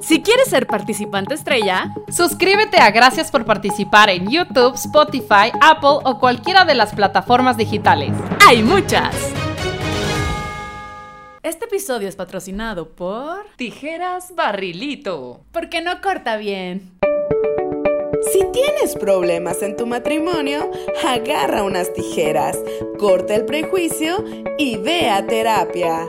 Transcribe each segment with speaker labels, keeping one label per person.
Speaker 1: Si quieres ser participante estrella,
Speaker 2: suscríbete a Gracias por participar en YouTube, Spotify, Apple o cualquiera de las plataformas digitales.
Speaker 1: ¡Hay muchas! Este episodio es patrocinado por...
Speaker 2: Tijeras Barrilito.
Speaker 1: Porque no corta bien.
Speaker 3: Si tienes problemas en tu matrimonio, agarra unas tijeras, corta el prejuicio y ve a terapia.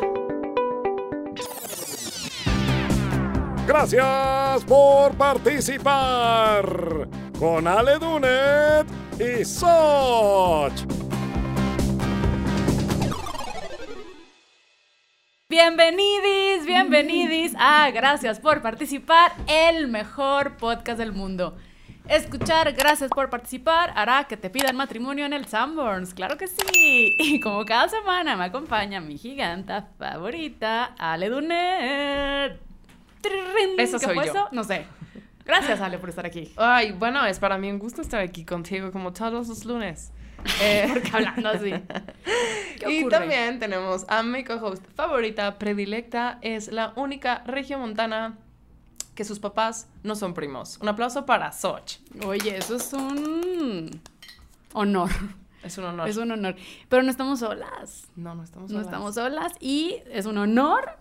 Speaker 4: Gracias por participar con Ale Dunet y Soch.
Speaker 1: Bienvenidis, bienvenidis a Gracias por participar, el mejor podcast del mundo. Escuchar Gracias por participar hará que te pidan matrimonio en el Sanborns, claro que sí. Y como cada semana me acompaña mi giganta favorita, Ale Dunet.
Speaker 2: Eso
Speaker 1: ¿Qué
Speaker 2: soy
Speaker 1: fue
Speaker 2: yo.
Speaker 1: eso? No sé. Gracias, Ale, por estar aquí.
Speaker 2: Ay, bueno, es para mí un gusto estar aquí contigo como todos los lunes. Eh,
Speaker 1: Porque hablando así. ¿Qué
Speaker 2: y
Speaker 1: ocurre?
Speaker 2: también tenemos a mi co-host favorita, predilecta, es la única regiomontana que sus papás no son primos. Un aplauso para Soch.
Speaker 1: Oye, eso es un honor.
Speaker 2: Es un honor.
Speaker 1: Es un honor. Pero no estamos solas.
Speaker 2: No, no estamos
Speaker 1: No
Speaker 2: solas.
Speaker 1: estamos solas. Y es un honor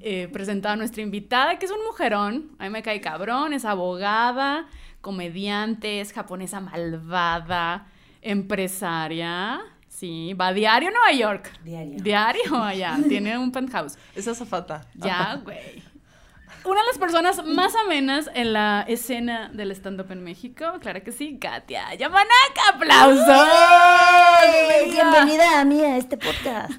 Speaker 1: eh, presentar a nuestra invitada, que es un mujerón. A mí me cae cabrón. Es abogada, comediante, es japonesa malvada, empresaria. Sí, va diario a Nueva York.
Speaker 5: Diario.
Speaker 1: Diario allá. Tiene un penthouse.
Speaker 2: Es azafata.
Speaker 1: Ya, güey. Una de las personas más amenas en la escena del stand-up en México, claro que sí, Katia Yamanaka, aplausos. Bienvenida.
Speaker 5: Bienvenida a mí a este podcast.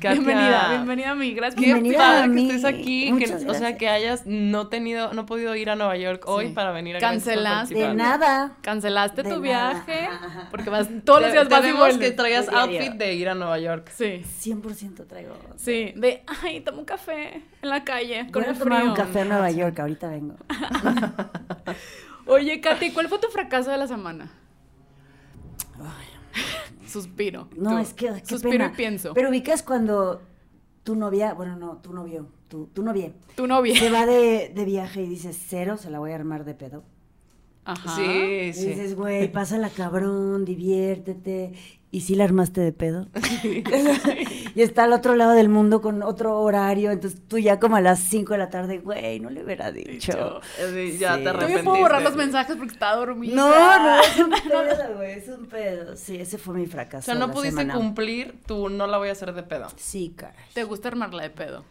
Speaker 2: Katia,
Speaker 1: Bienvenida, bienvenida a mí, gracias por
Speaker 2: Qué
Speaker 5: Bienvenida
Speaker 2: padre
Speaker 5: a
Speaker 2: que estés aquí, que- o sea, que hayas no tenido, no podido ir a Nueva York hoy
Speaker 1: Sí.
Speaker 2: para venir a
Speaker 1: Cancelaste.
Speaker 5: De nada.
Speaker 1: Cancelaste
Speaker 5: De
Speaker 1: tu
Speaker 5: nada.
Speaker 1: viaje porque vas todos los días
Speaker 2: te
Speaker 1: vas y vuelves.
Speaker 2: que
Speaker 5: De diario.
Speaker 2: outfit de ir a Nueva York.
Speaker 1: Sí,
Speaker 5: 100% traigo.
Speaker 1: sí, de ay, tomo un café en la calle con
Speaker 5: Voy a
Speaker 1: el
Speaker 5: tomar
Speaker 1: frío.
Speaker 5: un café a Nueva York, ahorita vengo.
Speaker 1: Oye, Katy, ¿cuál fue tu fracaso de la semana? Suspiro.
Speaker 5: No,
Speaker 1: Tú.
Speaker 5: es que qué
Speaker 1: Suspiro
Speaker 5: pena.
Speaker 1: y pienso.
Speaker 5: Pero ubicas cuando tu novia, bueno, no, tu novio, tu, tu novia,
Speaker 1: tu novia.
Speaker 5: se va de, de viaje y dices, cero, se la voy a armar de pedo.
Speaker 1: Ajá.
Speaker 2: Sí,
Speaker 5: Y
Speaker 2: sí.
Speaker 5: dices, güey, pásala cabrón, diviértete. ¿Y si la armaste de pedo? y está al otro lado del mundo con otro horario. Entonces tú ya como a las 5 de la tarde, güey, no le hubiera dicho.
Speaker 1: Dicho.
Speaker 2: Ya
Speaker 5: Sí.
Speaker 2: te
Speaker 1: Yo
Speaker 2: arrepentiste.
Speaker 1: me puedo borrar los mensajes porque estaba dormida.
Speaker 5: No, no, es un pedo, güey, es un pedo. Sí, ese fue mi fracaso.
Speaker 2: O sea, no
Speaker 5: la
Speaker 2: pudiste
Speaker 5: semana.
Speaker 2: cumplir tu no la voy a hacer de pedo.
Speaker 5: Sí, caray.
Speaker 1: ¿Te gusta armarla de pedo?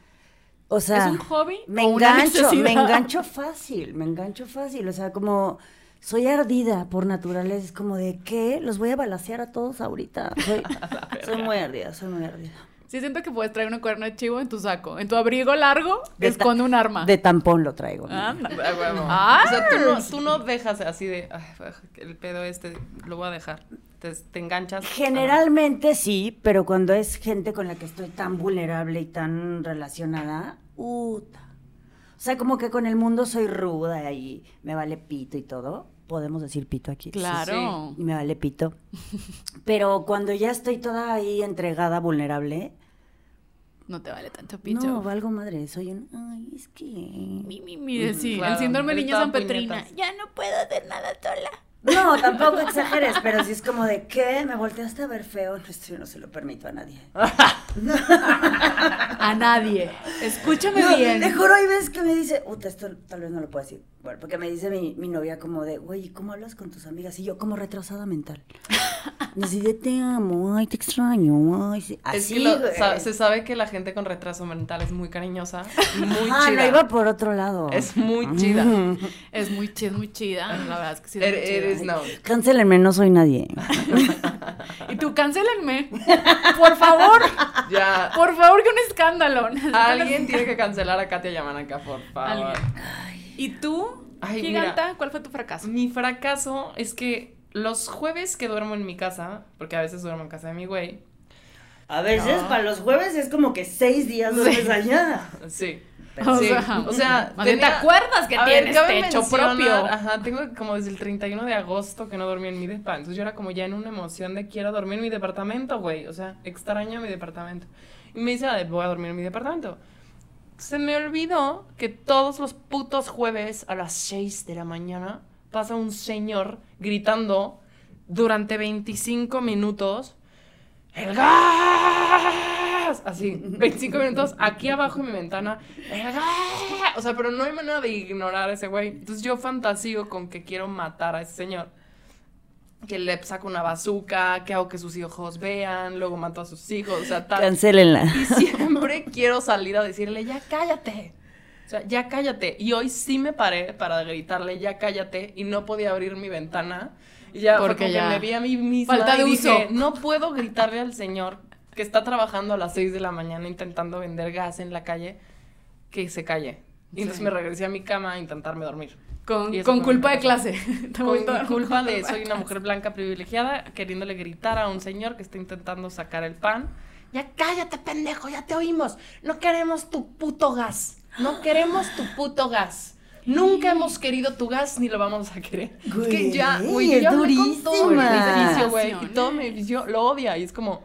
Speaker 5: O sea,
Speaker 1: ¿Es un hobby
Speaker 5: Me
Speaker 1: o una
Speaker 5: engancho, me engancho fácil, me engancho fácil. O sea, como soy ardida por naturaleza, es como de ¿qué? Los voy a balasear a todos ahorita. Soy, soy muy ardida, soy muy ardida.
Speaker 1: Sí, siento que puedes traer una cuerno de chivo en tu saco. En tu abrigo largo,
Speaker 5: De
Speaker 1: esconde un arma.
Speaker 5: De tampón lo traigo. ¿no?
Speaker 1: Anda.
Speaker 2: A huevo.
Speaker 1: Ah.
Speaker 2: O sea, tú no, tú no dejas así de, "Ay, el pedo este lo voy a dejar. Te, te enganchas.
Speaker 5: Generalmente sí, pero cuando es gente con la que estoy tan vulnerable y tan relacionada, puta. O sea, como que con el mundo soy ruda y me vale pito y todo. Podemos decir pito aquí.
Speaker 1: Claro.
Speaker 5: Y me vale pito. Pero cuando ya estoy toda ahí entregada, vulnerable,
Speaker 1: No te vale tanto picho.
Speaker 5: no, valgo madre. Soy un. Ay, es que.
Speaker 1: Mi, mi, mi, sí,
Speaker 2: Claro,
Speaker 1: el síndrome de niña San Petrina. Ya no puedo hacer nada sola.
Speaker 5: No, tampoco exageres, pero sí es como de ¿qué? Me volteaste a ver feo. No, esto yo no se lo permito a nadie.
Speaker 1: A nadie. Escúchame
Speaker 5: No,
Speaker 1: bien.
Speaker 5: Te juro, hay veces que me dice, puta, esto tal vez no lo puedo decir. Bueno, porque me dice mi, mi novia como de, güey, ¿cómo hablas con tus amigas? Y yo como retrasada mental. Así de, te amo, ay, te extraño, ay, sí.
Speaker 2: Es
Speaker 5: Así,
Speaker 2: que lo-
Speaker 5: güey.
Speaker 2: sa- se sabe que la gente con retraso mental es muy cariñosa, muy
Speaker 5: ah,
Speaker 2: chida.
Speaker 5: no, iba por otro lado.
Speaker 2: Es muy chida.
Speaker 1: Es muy chida, es muy chida. La verdad es que sí. es
Speaker 2: It-
Speaker 1: muy chida.
Speaker 2: is known.
Speaker 5: Cancelenme, no soy nadie.
Speaker 1: Y tú, cancélenme. Por favor.
Speaker 2: Ya.
Speaker 1: Por favor, que un escándalo.
Speaker 2: Alguien tiene que cancelar a Katia Yamanaka, por favor.
Speaker 1: Alguien. ¿Y tú,
Speaker 2: Ay,
Speaker 1: giganta,
Speaker 2: mira.
Speaker 1: cuál fue tu fracaso?
Speaker 2: Mi fracaso es que los jueves que duermo en mi casa, porque a veces duermo en casa de mi güey,
Speaker 5: A veces, para los jueves es como que seis días duermes allá.
Speaker 2: sí.
Speaker 1: O
Speaker 2: sí,
Speaker 1: sea,
Speaker 2: o sea,
Speaker 1: bien, ¿te
Speaker 2: tenía-
Speaker 1: acuerdas que
Speaker 2: ver,
Speaker 1: tienes
Speaker 2: cabe
Speaker 1: techo
Speaker 2: mencionar-
Speaker 1: propio?
Speaker 2: Ajá, tengo como desde el 31 de agosto que no dormí en mi depa. Entonces yo era como ya en una emoción de quiero dormir en mi departamento, güey. O sea, extraño mi departamento. Y me dice, "Ah, voy a dormir en mi departamento. Se me olvidó que todos los putos jueves a las 6 de la mañana pasa un señor gritando durante 25 minutos ¡El gas! Así, 25 minutos aquí abajo en mi ventana. ¡El gas! O sea, pero no hay manera de ignorar a ese güey. Entonces yo fantasío con que quiero matar a ese señor. Que le saco una bazuca, que hago que sus hijos vean, luego mato a sus hijos, o sea, tal.
Speaker 5: Cancélenla.
Speaker 2: Y siempre quiero salir a decirle, ya cállate. O sea, ya cállate. Y hoy sí me paré para gritarle, ya cállate. Y no podía abrir mi ventana. Y ya,
Speaker 1: Porque
Speaker 2: como
Speaker 1: ya-
Speaker 2: que me vi a mí misma.
Speaker 1: Falta de
Speaker 2: y dije,
Speaker 1: uso.
Speaker 2: no puedo gritarle al señor que está trabajando a las 6 de la mañana intentando vender gas en la calle, que se calle. Y entonces
Speaker 1: Sí.
Speaker 2: me regresé a mi cama a intentarme dormir.
Speaker 1: Con, culpa de clase.
Speaker 2: Con culpa de soy una mujer blanca privilegiada queriéndole gritar a un señor que está intentando sacar el pan. Ya cállate, pendejo, ya te oímos. No queremos tu puto gas. No queremos tu puto gas. Nunca hemos querido tu gas ni lo vamos a querer. es que ya, güey, yo
Speaker 5: es
Speaker 2: ya hablé con todo el
Speaker 5: durísima.
Speaker 2: edificio, güey. Y todo mi edificio lo odia. Y es como,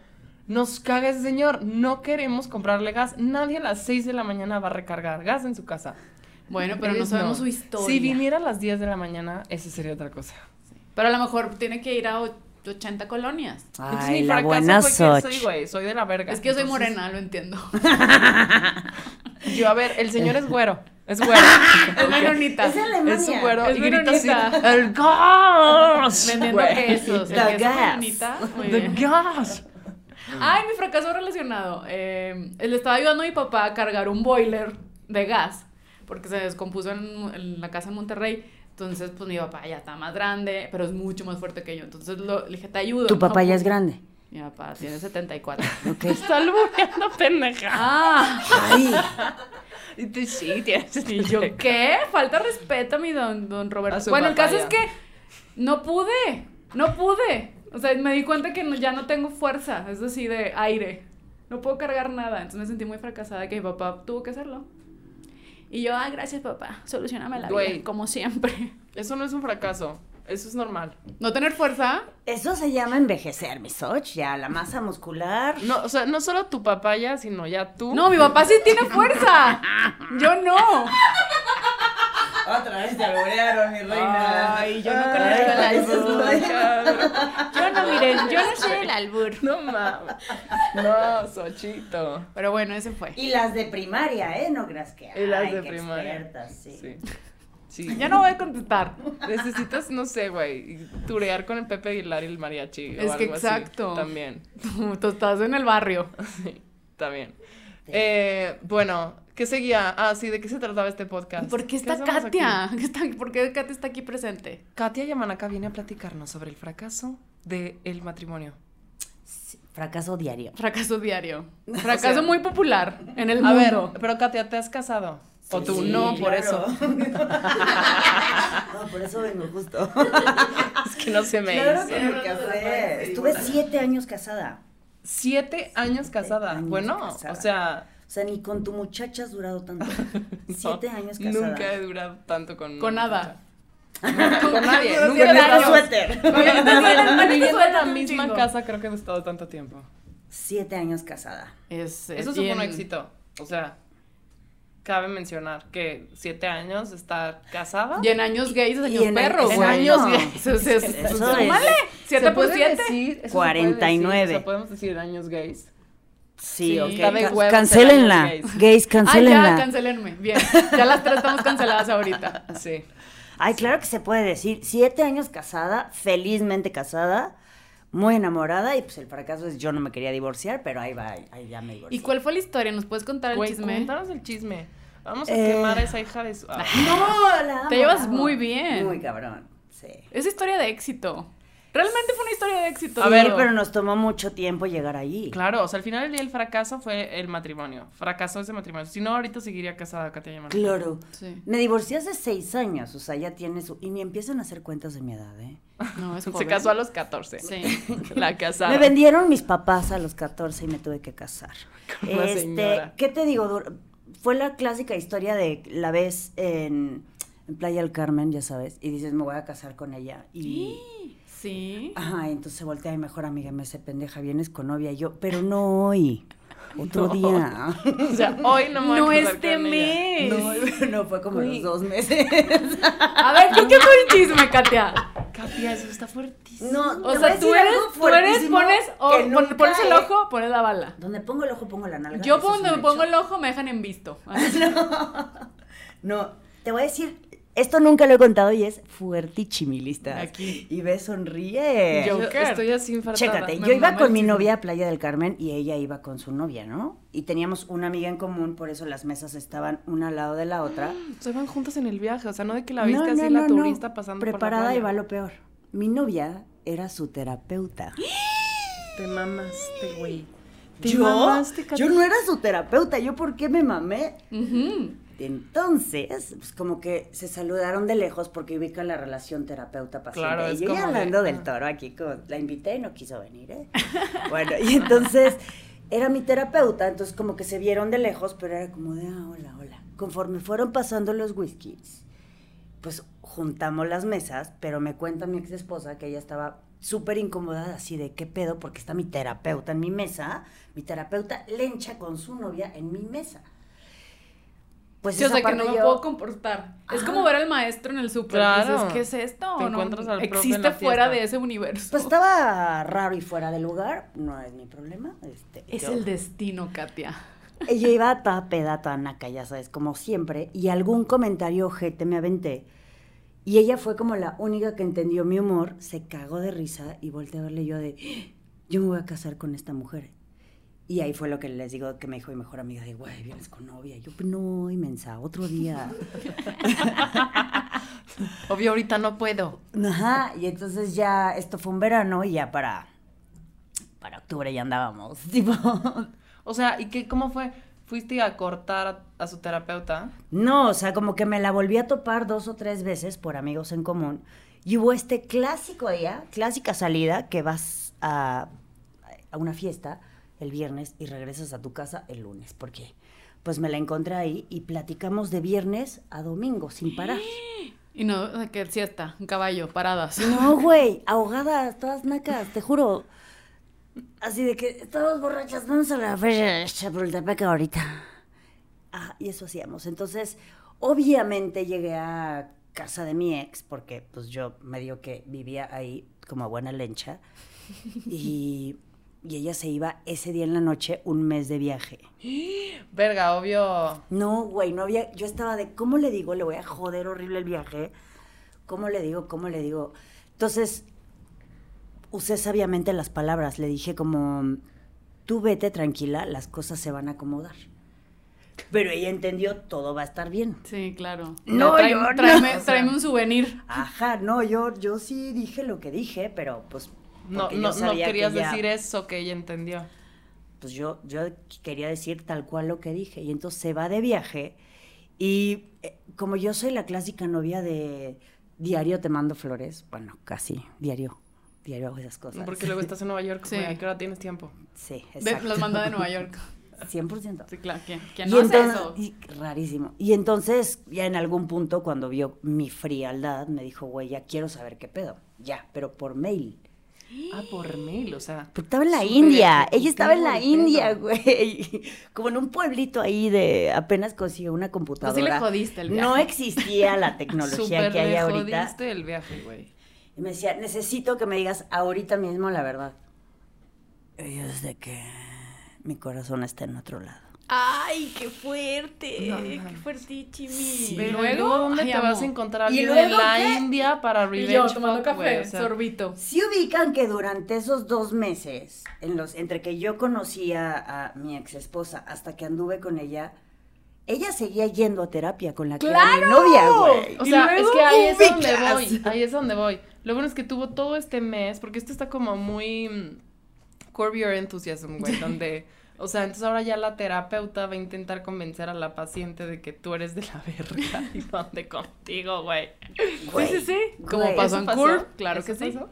Speaker 2: nos caga ese señor. No queremos comprarle gas. Nadie a las 6 de la mañana va a recargar gas en su casa.
Speaker 1: Bueno, pero no
Speaker 2: Ellos
Speaker 1: sabemos su historia.
Speaker 2: Si viniera a las 10 de la mañana, esa sería otra cosa.
Speaker 1: Pero a lo mejor tiene que ir a och- 80 colonias.
Speaker 2: Entonces,
Speaker 5: Ay,
Speaker 2: mi
Speaker 5: la
Speaker 2: fracaso
Speaker 5: buena
Speaker 2: soy, güey, soy de la verga.
Speaker 1: Es que yo soy
Speaker 2: Entonces,
Speaker 1: morena, lo entiendo.
Speaker 2: Yo, a ver, el señor es güero. Es güero.
Speaker 1: Es menonita.
Speaker 5: Es Alemania.
Speaker 2: Es un güero.
Speaker 1: Es
Speaker 2: y grita así. ¡El gas!
Speaker 1: Vendiendo quesos. El
Speaker 5: The gas.
Speaker 2: ¡The gas!
Speaker 1: Ay, mi fracaso relacionado. Eh, le estaba ayudando a mi papá a cargar un boiler de gas porque se descompuso en, en la casa en Monterrey. Entonces, pues mi papá ya está más grande, pero es mucho más fuerte que yo. Entonces lo, le dije, te ayudo.
Speaker 5: Tu papá
Speaker 1: No,
Speaker 5: ya es grande.
Speaker 1: Mi papá tiene 74.
Speaker 5: Ok.
Speaker 2: Está albureando, pendeja.
Speaker 1: ah,
Speaker 5: Ay,
Speaker 2: Y tú sí, tienes.
Speaker 1: y yo, ¿qué? Falta respeto a mi don, don Roberto. Bueno, el caso
Speaker 2: ya.
Speaker 1: es que no pude, no pude. O sea, me di cuenta que no- ya no tengo fuerza, es decir, de aire. No puedo cargar nada. Entonces me sentí muy fracasada que mi papá tuvo que hacerlo. Y yo, ah, gracias papá, solucioname la
Speaker 2: Güey.
Speaker 1: vida, como siempre.
Speaker 2: Eso no es un fracaso. Eso es normal.
Speaker 1: No tener fuerza,
Speaker 5: eso se llama envejecer, mi Soch. Ya, la masa muscular.
Speaker 2: No, o sea, no solo tu papá ya, sino ya tú.
Speaker 1: no, mi papá sí tiene fuerza. Yo no.
Speaker 5: Otra vez te alborearon, mi
Speaker 1: Ay, yo no conozco el albur. Yo no, miren, yo no sé el albur.
Speaker 2: No mames. No, Sochito.
Speaker 1: Pero bueno, ese fue.
Speaker 5: Y las de primaria, ¿eh? No creas que.
Speaker 2: Y las
Speaker 5: ay,
Speaker 2: de
Speaker 5: qué
Speaker 2: primaria.
Speaker 5: expertas, sí.
Speaker 2: Sí. Sí.
Speaker 1: Ya no voy a contestar.
Speaker 2: Necesitas, no sé, güey, turear con el Pepe Aguilar y el mariachi. o
Speaker 1: Es que
Speaker 2: algo así.
Speaker 1: exacto.
Speaker 2: También.
Speaker 1: Tú, tú estás en el barrio.
Speaker 2: Sí, también. Eh, bueno, ¿qué seguía? Ah, sí, ¿de qué se trataba este podcast?
Speaker 1: ¿Por qué está Katia? ¿Qué está- ¿Por qué Katia está aquí presente?
Speaker 2: Katia Yamanaka viene a platicarnos sobre el fracaso del matrimonio.
Speaker 5: Fracaso diario.
Speaker 1: Fracaso diario. Fracaso
Speaker 2: sea-
Speaker 1: muy popular en el
Speaker 2: A ver,
Speaker 1: mundo.
Speaker 2: pero Katia, ¿te has casado? o tú
Speaker 5: Sí,
Speaker 2: no, por
Speaker 5: claro.
Speaker 2: eso.
Speaker 5: no, por eso vengo justo.
Speaker 2: Es que no se me
Speaker 5: Claro
Speaker 2: hizo.
Speaker 5: que me casé. Estuve siete años casada.
Speaker 2: Siete años casada.
Speaker 5: años
Speaker 2: bueno,
Speaker 5: casada.
Speaker 2: o sea,
Speaker 5: sea, ni con tu muchacha has durado tanto. Siete
Speaker 2: no,
Speaker 5: años casada.
Speaker 2: Nunca he durado tanto con
Speaker 1: Con nada.
Speaker 2: Con nadie. Nunca he
Speaker 1: siete años.
Speaker 5: suéter.
Speaker 2: Viviendo en la misma casa creo que he estado tanto tiempo.
Speaker 5: Siete años casada.
Speaker 1: Es,
Speaker 2: Eso
Speaker 1: es
Speaker 2: fue un éxito. O sea, cabe mencionar que siete años estar casada.
Speaker 1: Y en años gays es años perros,
Speaker 2: en
Speaker 1: güey.
Speaker 2: años gays.
Speaker 5: Eso
Speaker 1: se-
Speaker 5: es.
Speaker 1: súmale.
Speaker 2: ¿Se
Speaker 1: 7 por
Speaker 2: puede
Speaker 1: 7.
Speaker 2: decir? Eso se puede
Speaker 5: 49.
Speaker 2: decir, O sea, podemos decir años gays.
Speaker 5: Sí,
Speaker 1: Sí,
Speaker 5: ok.
Speaker 1: está de
Speaker 5: Ca-
Speaker 2: huevos
Speaker 5: Cancélenla.
Speaker 2: ser años
Speaker 5: Gays,
Speaker 1: Ah,
Speaker 5: cancélenla.
Speaker 1: ya, cancelenme. Bien. Ya las tres estamos canceladas ahorita.
Speaker 2: Sí.
Speaker 5: Ay, claro que se puede decir. Siete años casada, felizmente casada, muy enamorada. Y pues el fracaso es yo no me quería divorciar, pero ahí va, ahí, ahí ya me divorcié.
Speaker 1: ¿Y cuál fue la historia? ¿Nos puedes contar el
Speaker 2: Güey,
Speaker 1: chisme?
Speaker 2: cuéntanos el chisme. Vamos a
Speaker 5: Eh.
Speaker 2: quemar a esa hija de su. Ah.
Speaker 5: No, la amo,
Speaker 1: Te llevas
Speaker 5: la amo.
Speaker 1: muy bien.
Speaker 5: Muy cabrón, sí.
Speaker 1: Es historia de éxito. Realmente fue una historia de éxito.
Speaker 2: A ver,
Speaker 1: todo.
Speaker 5: pero nos tomó mucho tiempo llegar ahí.
Speaker 2: Claro, o sea, al final del día el fracaso fue el matrimonio. Fracasó ese matrimonio. Si no, ahorita seguiría casada Katia Yamanaka.
Speaker 5: Claro.
Speaker 1: Sí.
Speaker 5: Me divorcié hace seis años, o sea, ya tiene su... Y ni empiezan a hacer cuentas de mi edad, ¿eh?
Speaker 1: No, es
Speaker 2: Se casó a los 14.
Speaker 1: Sí.
Speaker 2: La casada.
Speaker 5: Me vendieron mis papás a los 14 y me tuve que casar.
Speaker 2: Una
Speaker 5: este,
Speaker 2: señora.
Speaker 5: ¿qué te digo? Fue la clásica historia de la ves en, en Playa del Carmen, ya sabes, y dices, me voy a casar con ella. Y...
Speaker 1: Sí.
Speaker 5: Ajá, entonces se voltea mi mejor amiga y me dice, pendeja, vienes con novia. Y yo, pero no hoy. Otro
Speaker 2: No.
Speaker 5: día.
Speaker 2: O sea, hoy no me voy a
Speaker 1: No este mes.
Speaker 5: No, no fue como
Speaker 2: Güey.
Speaker 5: los dos meses.
Speaker 1: A ver, ¿qué, qué fue el chisme, Katia?
Speaker 2: Katia, eso está fuertísimo.
Speaker 5: No,
Speaker 1: O sea, tú eres, tú eres, pones, o,
Speaker 5: que
Speaker 1: pon-
Speaker 5: nunca
Speaker 1: pones el ojo, pones la bala.
Speaker 5: Donde pongo el ojo, pongo la nalga.
Speaker 1: Yo
Speaker 5: un
Speaker 1: me pongo el ojo me dejan en visto. Así.
Speaker 5: No, te voy a decir, esto nunca lo he contado y es fuertichimilista.
Speaker 1: Aquí.
Speaker 5: Y ve, sonríe.
Speaker 2: Yo estoy así infartada.
Speaker 5: Chécate,
Speaker 1: me
Speaker 5: yo iba con mi novia a Playa del Carmen y ella iba con su novia, ¿no? Y teníamos una amiga en común, por eso las mesas estaban una al lado de la otra.
Speaker 2: O sea, van juntas en el viaje, o sea, no de que la viste
Speaker 5: No,
Speaker 2: así
Speaker 5: no,
Speaker 2: la
Speaker 5: no, no.
Speaker 2: turista pasando
Speaker 5: Preparada
Speaker 2: por la
Speaker 5: y va
Speaker 2: playa.
Speaker 5: lo peor. Mi novia era su terapeuta.
Speaker 2: Te mamaste, güey. Te
Speaker 5: ¿Yo?
Speaker 2: mamaste, Katia.
Speaker 5: Yo no era su terapeuta, ¿yo por qué me mamé?
Speaker 1: Ujú.
Speaker 5: Entonces, pues como que se saludaron de lejos porque ubican la relación terapeuta-paciente.
Speaker 2: Claro,
Speaker 5: y yo ya
Speaker 2: de,
Speaker 5: hablando del
Speaker 2: ah.
Speaker 5: toro aquí, como la invité y no quiso venir, ¿eh? bueno, y entonces era mi terapeuta, entonces como que se vieron de lejos, pero era como de, ah, hola, hola. Conforme fueron pasando los whiskies, pues juntamos las mesas, pero me cuenta mi ex esposa que ella estaba súper incomodada, así de qué pedo, porque está mi terapeuta en mi mesa, mi terapeuta lencha con su novia en mi mesa. Pues
Speaker 1: Sí, o sea, que no me puedo comportar. Es como ver al maestro en el súper.
Speaker 2: Claro.
Speaker 1: Dices, ¿qué es esto?
Speaker 2: Te
Speaker 1: No,
Speaker 2: encuentras al en
Speaker 1: Existe
Speaker 2: la
Speaker 1: fuera de ese universo.
Speaker 5: Pues estaba raro y fuera de lugar, no es mi problema. Este,
Speaker 1: es
Speaker 5: yo-
Speaker 1: el destino, Katia.
Speaker 5: Ella iba toda peda, toda naca, ya sabes, como siempre, y algún comentario ojete me aventé. Y ella fue como la única que entendió mi humor, se cagó de risa y volteé a verle yo de, "¡Ah! yo me voy a casar con esta mujer. Y ahí fue lo que les digo que me dijo mi mejor amiga de, güey, vienes con novia. Y yo, no, inmensa, otro día.
Speaker 2: Obvio, ahorita no puedo.
Speaker 5: Ajá, y entonces ya, esto fue un verano y ya para, para octubre ya andábamos, tipo...
Speaker 2: O sea, ¿y qué, cómo fue? ¿Fuiste a cortar a, a su terapeuta?
Speaker 5: No, o sea, como que me la volví a topar dos o tres veces por amigos en común. Y hubo este clásico día, clásica salida, que vas a, a una fiesta el viernes y regresas a tu casa el lunes. ¿Por qué? Pues me la encontré ahí y platicamos de viernes a domingo, sin parar.
Speaker 1: Y no, que siesta, un caballo, paradas.
Speaker 5: No, güey, ahogadas, todas nacas, te juro. Así de que estamos borrachas, vamos a la feria de Chapultepec ahorita. Ah, y eso hacíamos. Entonces, obviamente llegué a casa de mi ex, porque pues yo medio que vivía ahí como buena lencha. Y, y ella se iba ese día en la noche un mes de viaje.
Speaker 2: Verga, obvio.
Speaker 5: No, güey, no había. Yo estaba de, ¿cómo le digo? Le voy a joder horrible el viaje. ¿Cómo le digo? ¿Cómo le digo? Entonces, usé sabiamente las palabras. Le dije como, tú vete tranquila, las cosas se van a acomodar. Pero ella entendió, todo va a estar bien.
Speaker 1: Sí, claro.
Speaker 5: No,
Speaker 1: tráeme,
Speaker 5: yo no.
Speaker 1: tráeme un souvenir.
Speaker 5: Ajá, no, yo, yo sí dije lo que dije, pero pues.
Speaker 2: No, no, no
Speaker 5: que
Speaker 2: querías
Speaker 5: ella-
Speaker 2: decir eso que ella entendió.
Speaker 5: pues yo, yo quería decir tal cual lo que dije. Y entonces se va de viaje y eh, como yo soy la clásica novia de diario te mando flores, bueno, casi, diario, diario hago esas cosas.
Speaker 2: Porque luego estás en Nueva York,
Speaker 1: Sí.
Speaker 2: ¿a qué hora tienes tiempo?
Speaker 5: Sí,
Speaker 1: De-
Speaker 5: exacto.
Speaker 1: los manda de Nueva York.
Speaker 5: 100%.
Speaker 1: Sí, claro. ¿Quién, quién
Speaker 5: Y
Speaker 1: no hace
Speaker 5: entonces-
Speaker 1: eso?
Speaker 5: y- rarísimo. Y entonces, ya en algún punto, cuando vio mi frialdad, me dijo, güey, ya quiero saber qué pedo. Ya, pero por mail.
Speaker 2: Ah, por mail, o sea.
Speaker 5: Porque estaba en la India. Ella estaba en la India, güey. Como en un pueblito ahí de apenas consiguió una
Speaker 1: Pues
Speaker 5: computadora.
Speaker 1: sí le jodiste el viaje.
Speaker 5: No existía la tecnología que hay
Speaker 2: le
Speaker 5: ahorita.
Speaker 2: jodiste el viaje, güey.
Speaker 5: Y me decía, necesito que me digas ahorita mismo la verdad. Y yo desde que mi corazón está en otro lado.
Speaker 1: Ay, qué fuerte.
Speaker 2: No,
Speaker 1: qué fuertísimo.
Speaker 2: Sí,
Speaker 1: y
Speaker 2: pero
Speaker 1: luego,
Speaker 2: ¿dónde
Speaker 1: ay,
Speaker 2: te
Speaker 1: amo.
Speaker 2: vas a encontrar
Speaker 5: ¿Y
Speaker 2: alguien en la
Speaker 5: qué?
Speaker 2: India para
Speaker 1: Y
Speaker 2: revenge
Speaker 1: yo tomando
Speaker 2: fuck,
Speaker 1: café,
Speaker 2: güey, o sea,
Speaker 1: sorbito.
Speaker 5: Si ubican que durante esos dos meses, en los, entre que yo conocía a mi ex esposa hasta que anduve con ella, ella seguía yendo a terapia con la que era mi novia, güey.
Speaker 2: O
Speaker 1: Y
Speaker 2: sea, es que ahí es donde voy. Ahí es donde voy. Lo bueno es que tuvo todo este mes, porque esto está como muy curb your enthusiasm, güey, donde, o sea, entonces ahora ya la terapeuta va a intentar convencer a la paciente de que tú eres de la verga y donde contigo, güey.
Speaker 5: Güey,
Speaker 1: sí, sí, sí. Como pasó
Speaker 2: ¿Eso
Speaker 1: en? Curve, claro
Speaker 2: ¿Eso
Speaker 1: que sí.
Speaker 2: pasó?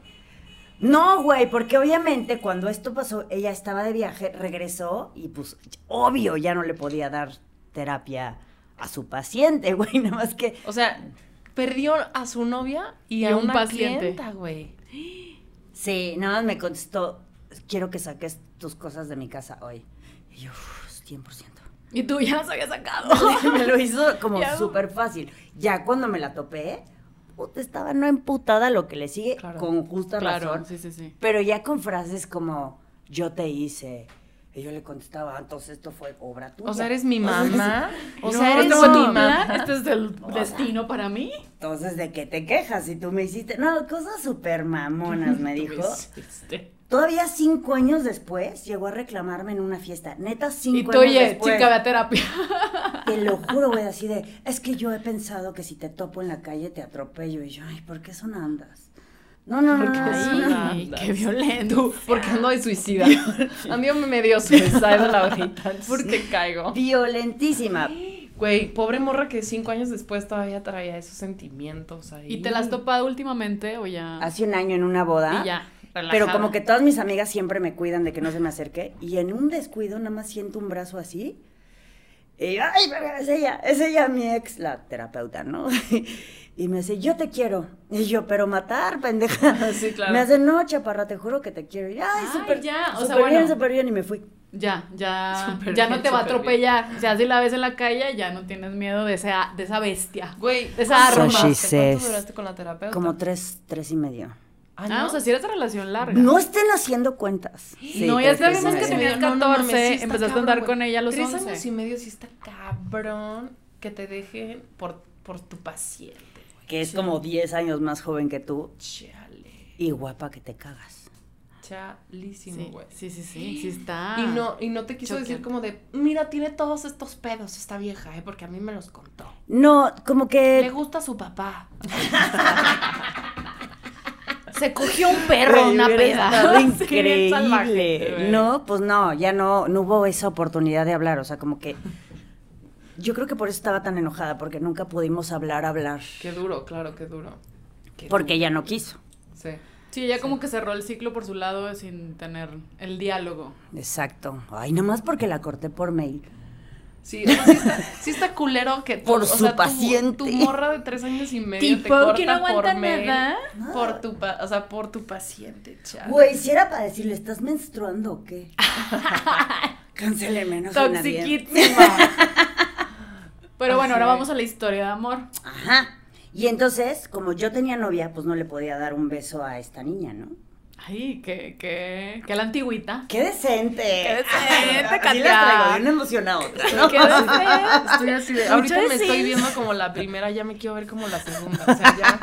Speaker 5: No, güey, porque obviamente cuando esto pasó, ella estaba de viaje, regresó y pues obvio ya no le podía dar terapia a su paciente, güey, nada más que
Speaker 2: O sea, perdió a su novia y,
Speaker 1: Y
Speaker 2: a
Speaker 1: un
Speaker 2: una
Speaker 1: paciente.
Speaker 2: güey.
Speaker 5: sí, nada más me contestó, quiero que saques tus cosas de mi casa hoy. Y yo, "Uf, 100%.
Speaker 1: Y tú ya las habías sacado.
Speaker 5: me lo hizo como súper fácil. Ya cuando me la topé, puta, estaba no emputada lo que le sigue,
Speaker 2: Claro.
Speaker 5: con justa
Speaker 1: claro,
Speaker 5: razón.
Speaker 1: sí, sí, sí.
Speaker 5: Pero ya con frases como, yo te hice. Y yo le contestaba, "Ah, entonces esto fue obra tuya.
Speaker 2: O sea, eres mi mamá. O sea, eres
Speaker 1: ¿Este fue tu
Speaker 2: mi mamá.
Speaker 1: ¿Este es el destino para mí?
Speaker 5: Entonces, ¿de qué te quejas? Si tú me hiciste. No, cosas súper mamonas, me dijo.
Speaker 1: Este.
Speaker 5: Todavía cinco años después llegó a reclamarme en una fiesta. Neta, cinco
Speaker 1: Y tú,
Speaker 5: años
Speaker 1: oye,
Speaker 5: después.
Speaker 1: chica, a terapia.
Speaker 5: Te lo juro, güey, así de. Es que yo he pensado que si te topo en la calle te atropello. Y yo, ay, ¿por qué son andas? No, no,
Speaker 2: Porque
Speaker 5: no.
Speaker 1: Ay,
Speaker 2: andas.
Speaker 1: qué violento.
Speaker 2: Porque ando de suicida. Ando medio suicidal ahorita. Porque caigo.
Speaker 5: Violentísima.
Speaker 2: Güey, pobre morra que cinco años después todavía traía esos sentimientos ahí.
Speaker 1: ¿Y te las has topado últimamente o ya?
Speaker 5: Hace un año en una boda.
Speaker 1: Y ya,
Speaker 5: Pero como que todas mis amigas siempre me cuidan de que no se me acerque. Y en un descuido nada más siento un brazo así. Y yo, ay, es ella, es ella mi ex, la terapeuta, ¿no? Y me dice, yo te quiero. Y yo, pero matar, pendeja.
Speaker 2: Sí, claro.
Speaker 5: Me hace, no, chaparra, te juro que te quiero. Y, ay,
Speaker 1: Ay,
Speaker 5: súper,
Speaker 1: ya, o sea,
Speaker 5: súper bien,
Speaker 1: bueno.
Speaker 5: súper bien. Y me fui.
Speaker 1: Ya, ya,
Speaker 2: Súper
Speaker 1: ya no
Speaker 2: bien,
Speaker 1: te va a
Speaker 2: súper bien.
Speaker 1: atropellar. Ya si la ves en la calle, ya no tienes miedo de esa, de esa bestia.
Speaker 2: Güey,
Speaker 1: Esa
Speaker 2: ¿cuánto
Speaker 1: arma.
Speaker 2: duraste?
Speaker 5: So
Speaker 2: ¿Cuánto duraste con la terapeuta?
Speaker 5: Como tres, tres y medio.
Speaker 1: Ah, o sea, si eres de relación larga.
Speaker 5: No estén haciendo cuentas. Sí,
Speaker 1: No, ya sabemos que tenías
Speaker 2: No, no mames,
Speaker 1: 14,
Speaker 2: sí está
Speaker 1: empezaste a andar con ella a los
Speaker 2: Tres
Speaker 1: 11.
Speaker 2: años y medio sí está cabrón que te dejen por, por tu paciente, güey.
Speaker 5: Que es como 10 años más joven que tú.
Speaker 2: Chale.
Speaker 5: Y guapa que te cagas.
Speaker 2: Chalísimo,
Speaker 1: Sí,
Speaker 2: güey.
Speaker 1: sí, sí, sí, sí está.
Speaker 2: Y no, y no te quiso
Speaker 1: Choqueante.
Speaker 2: decir como de, mira, tiene todos estos pedos esta vieja, ¿eh? Porque a mí me los contó.
Speaker 5: No, como que.
Speaker 2: Le gusta a su papá.
Speaker 1: Se cogió un perro, una peda. salvaje,
Speaker 5: increíble. No, pues no, ya no, no hubo esa oportunidad de hablar. O sea, como que. Yo creo que por eso estaba tan enojada, porque nunca pudimos hablar, hablar.
Speaker 2: Qué duro, claro, qué duro. Qué
Speaker 5: Porque
Speaker 2: duro.
Speaker 5: ella no quiso.
Speaker 2: Sí.
Speaker 1: Sí, ella como que cerró el ciclo por su lado sin tener el diálogo.
Speaker 5: Exacto. Ay, nomás porque la corté por mail.
Speaker 2: Sí, o sea, sí, está, sí está culero que
Speaker 5: Por
Speaker 2: o
Speaker 5: su
Speaker 2: sea,
Speaker 5: paciente.
Speaker 2: Tu, morra de tres años y medio te
Speaker 1: Tipo,
Speaker 2: corta
Speaker 1: que no aguanta
Speaker 2: por mail
Speaker 1: nada.
Speaker 2: por tu pa- o sea, por tu paciente, chaval.
Speaker 5: Güey, si era para decirle, ¿estás menstruando o qué? Cancéleme, no.
Speaker 1: Toxiquísima. Pero bueno, ahora vamos a la historia de amor.
Speaker 5: Ajá. Y entonces, como yo tenía novia, pues no le podía dar un beso a esta niña, ¿no?
Speaker 1: Ay, que, que, que a la antigüita.
Speaker 5: ¡Qué decente!
Speaker 1: ¡Qué decente,
Speaker 5: Así
Speaker 1: Katia!
Speaker 5: las traigo, de una emoción a otra, ¿no?
Speaker 1: ¿Qué decente?
Speaker 2: Estoy así de, ahorita me estoy viendo como la primera, ya me quiero ver como la segunda. O sea, ya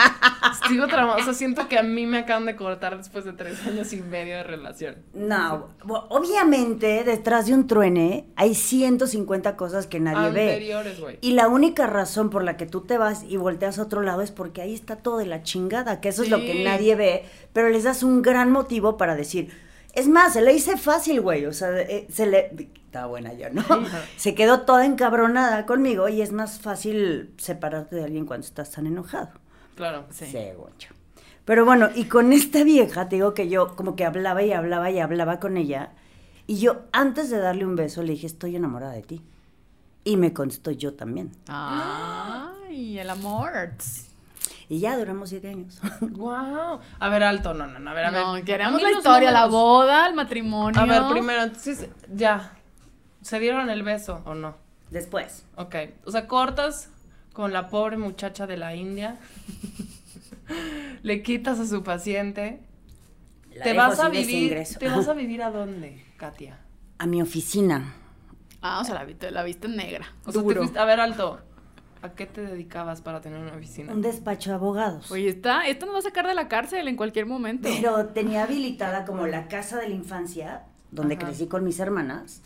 Speaker 2: sigo traumada. O sea, siento que a mí me acaban de cortar después de tres años y medio de relación.
Speaker 5: No, obviamente detrás de un truene hay 150 cosas que nadie ve.
Speaker 2: Anteriores, güey.
Speaker 5: Y la única razón por la que tú te vas y volteas a otro lado es porque ahí está todo de la chingada, que eso es lo que nadie ve, pero les das un gran motivo para decir, es más, se le hice fácil, güey, o sea, eh, se le... Estaba buena yo, ¿no? Se quedó toda encabronada conmigo y es más fácil separarte de alguien cuando estás tan enojado.
Speaker 2: Claro.
Speaker 1: Sí.
Speaker 5: Según yo. Pero bueno, y con esta vieja, te digo que yo como que hablaba y hablaba y hablaba con ella. Y yo, antes de darle un beso, le dije, estoy enamorada de ti. Y me contestó yo también.
Speaker 1: Ay, el amor.
Speaker 5: Y ya duramos siete años.
Speaker 2: Wow. A ver, alto, no, no, no, a ver, a ver.
Speaker 1: No, queremos la historia, la boda, el matrimonio.
Speaker 2: A ver, primero, entonces, ya. ¿Se dieron el beso o no?
Speaker 5: Después.
Speaker 2: Ok. O sea, cortas con la pobre muchacha de la India. Le quitas a su paciente.
Speaker 5: La
Speaker 2: ¿Te vas a vivir? ¿Te vas a vivir a dónde, Katia?
Speaker 5: A mi oficina.
Speaker 1: Ah, o sea, la viste, la viste negra.
Speaker 2: O sea, te fuiste- a ver, alto. ¿A qué te dedicabas para tener una oficina?
Speaker 5: Un despacho de abogados.
Speaker 1: Oye, está, esto nos va a sacar de la cárcel en cualquier momento.
Speaker 5: Pero tenía habilitada como la casa de la infancia, donde
Speaker 2: Ajá.
Speaker 5: crecí con mis hermanas.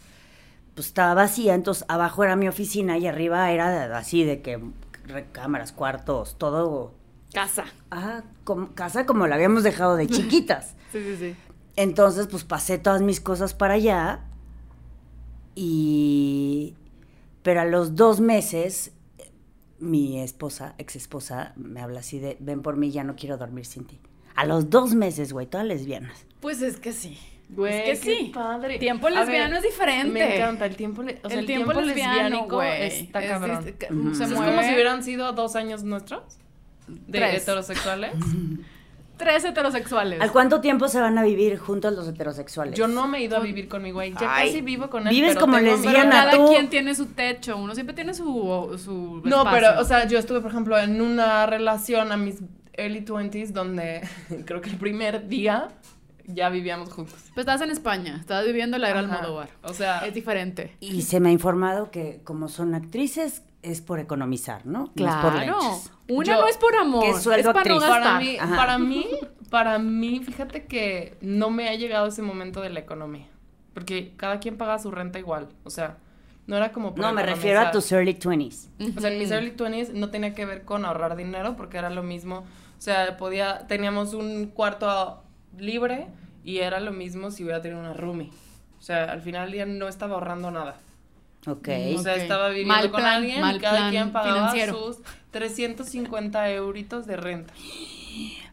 Speaker 5: Pues estaba vacía, entonces abajo era mi oficina y arriba era así de que recámaras, cuartos, todo.
Speaker 1: Casa.
Speaker 5: Ah, como, casa como la habíamos dejado de chiquitas.
Speaker 1: Sí, sí, sí.
Speaker 5: Entonces, pues pasé todas mis cosas para allá. Y. Pero a los dos meses, mi esposa, ex esposa, me habla así de: ven por mí, ya no quiero dormir sin ti. A los dos meses, güey, todas lesbianas.
Speaker 1: Pues es que sí.
Speaker 2: Güey,
Speaker 1: es que sí.
Speaker 2: padre.
Speaker 1: Tiempo
Speaker 2: ver,
Speaker 1: lesbiano es diferente.
Speaker 2: Me encanta el tiempo, le- o sea,
Speaker 1: el, tiempo, lesbiano,
Speaker 2: lesbiánico
Speaker 1: güey.
Speaker 2: está
Speaker 1: Es-
Speaker 2: cabrón.
Speaker 1: es-. Se mueve.
Speaker 2: es como si hubieran sido dos años nuestros de
Speaker 1: Tres.
Speaker 2: heterosexuales.
Speaker 1: Tres heterosexuales.
Speaker 5: ¿Al cuánto tiempo se van a vivir juntos los heterosexuales?
Speaker 2: Yo no me he ido a vivir con mi güey. Ya
Speaker 5: Ay,
Speaker 2: casi vivo con él.
Speaker 5: vives
Speaker 2: pero
Speaker 5: como
Speaker 2: tengo mi-
Speaker 1: Pero
Speaker 5: lesbiana.
Speaker 1: cada
Speaker 5: tú.
Speaker 1: quien tiene su techo. Uno siempre tiene su, su
Speaker 2: No,
Speaker 1: espacio.
Speaker 2: pero, o sea, yo estuve, por ejemplo, en una relación a mis early 20s donde creo que el primer día ya vivíamos juntos.
Speaker 1: Pues estás en España. Estás viviendo la era
Speaker 2: Ajá.
Speaker 1: Almodóvar.
Speaker 2: O sea,
Speaker 1: Es diferente.
Speaker 5: Y se me ha informado que como son actrices es por economizar, ¿no? No es por
Speaker 1: Claro. Una
Speaker 2: Yo-
Speaker 1: no es por amor.
Speaker 5: Que
Speaker 1: Es para no gastar.
Speaker 2: para mí,
Speaker 5: Ajá.
Speaker 2: para mí, para mí, fíjate que no me ha llegado ese momento de la economía. Porque cada quien paga su renta igual. O sea, no era como por
Speaker 5: No, me refiero a tus early 20s.
Speaker 2: O sea, en mis early 20s no tenía que ver con ahorrar dinero porque era lo mismo. O sea, podía, teníamos un cuarto libre y era lo mismo si hubiera tenido una roomie. O sea, al final del día no estaba ahorrando nada.
Speaker 5: Ok.
Speaker 2: O sea, estaba viviendo
Speaker 1: Mal
Speaker 2: con
Speaker 1: plan,
Speaker 2: alguien
Speaker 1: mal
Speaker 2: y cada quien pagaba
Speaker 1: financiero.
Speaker 2: sus 350 euritos de renta.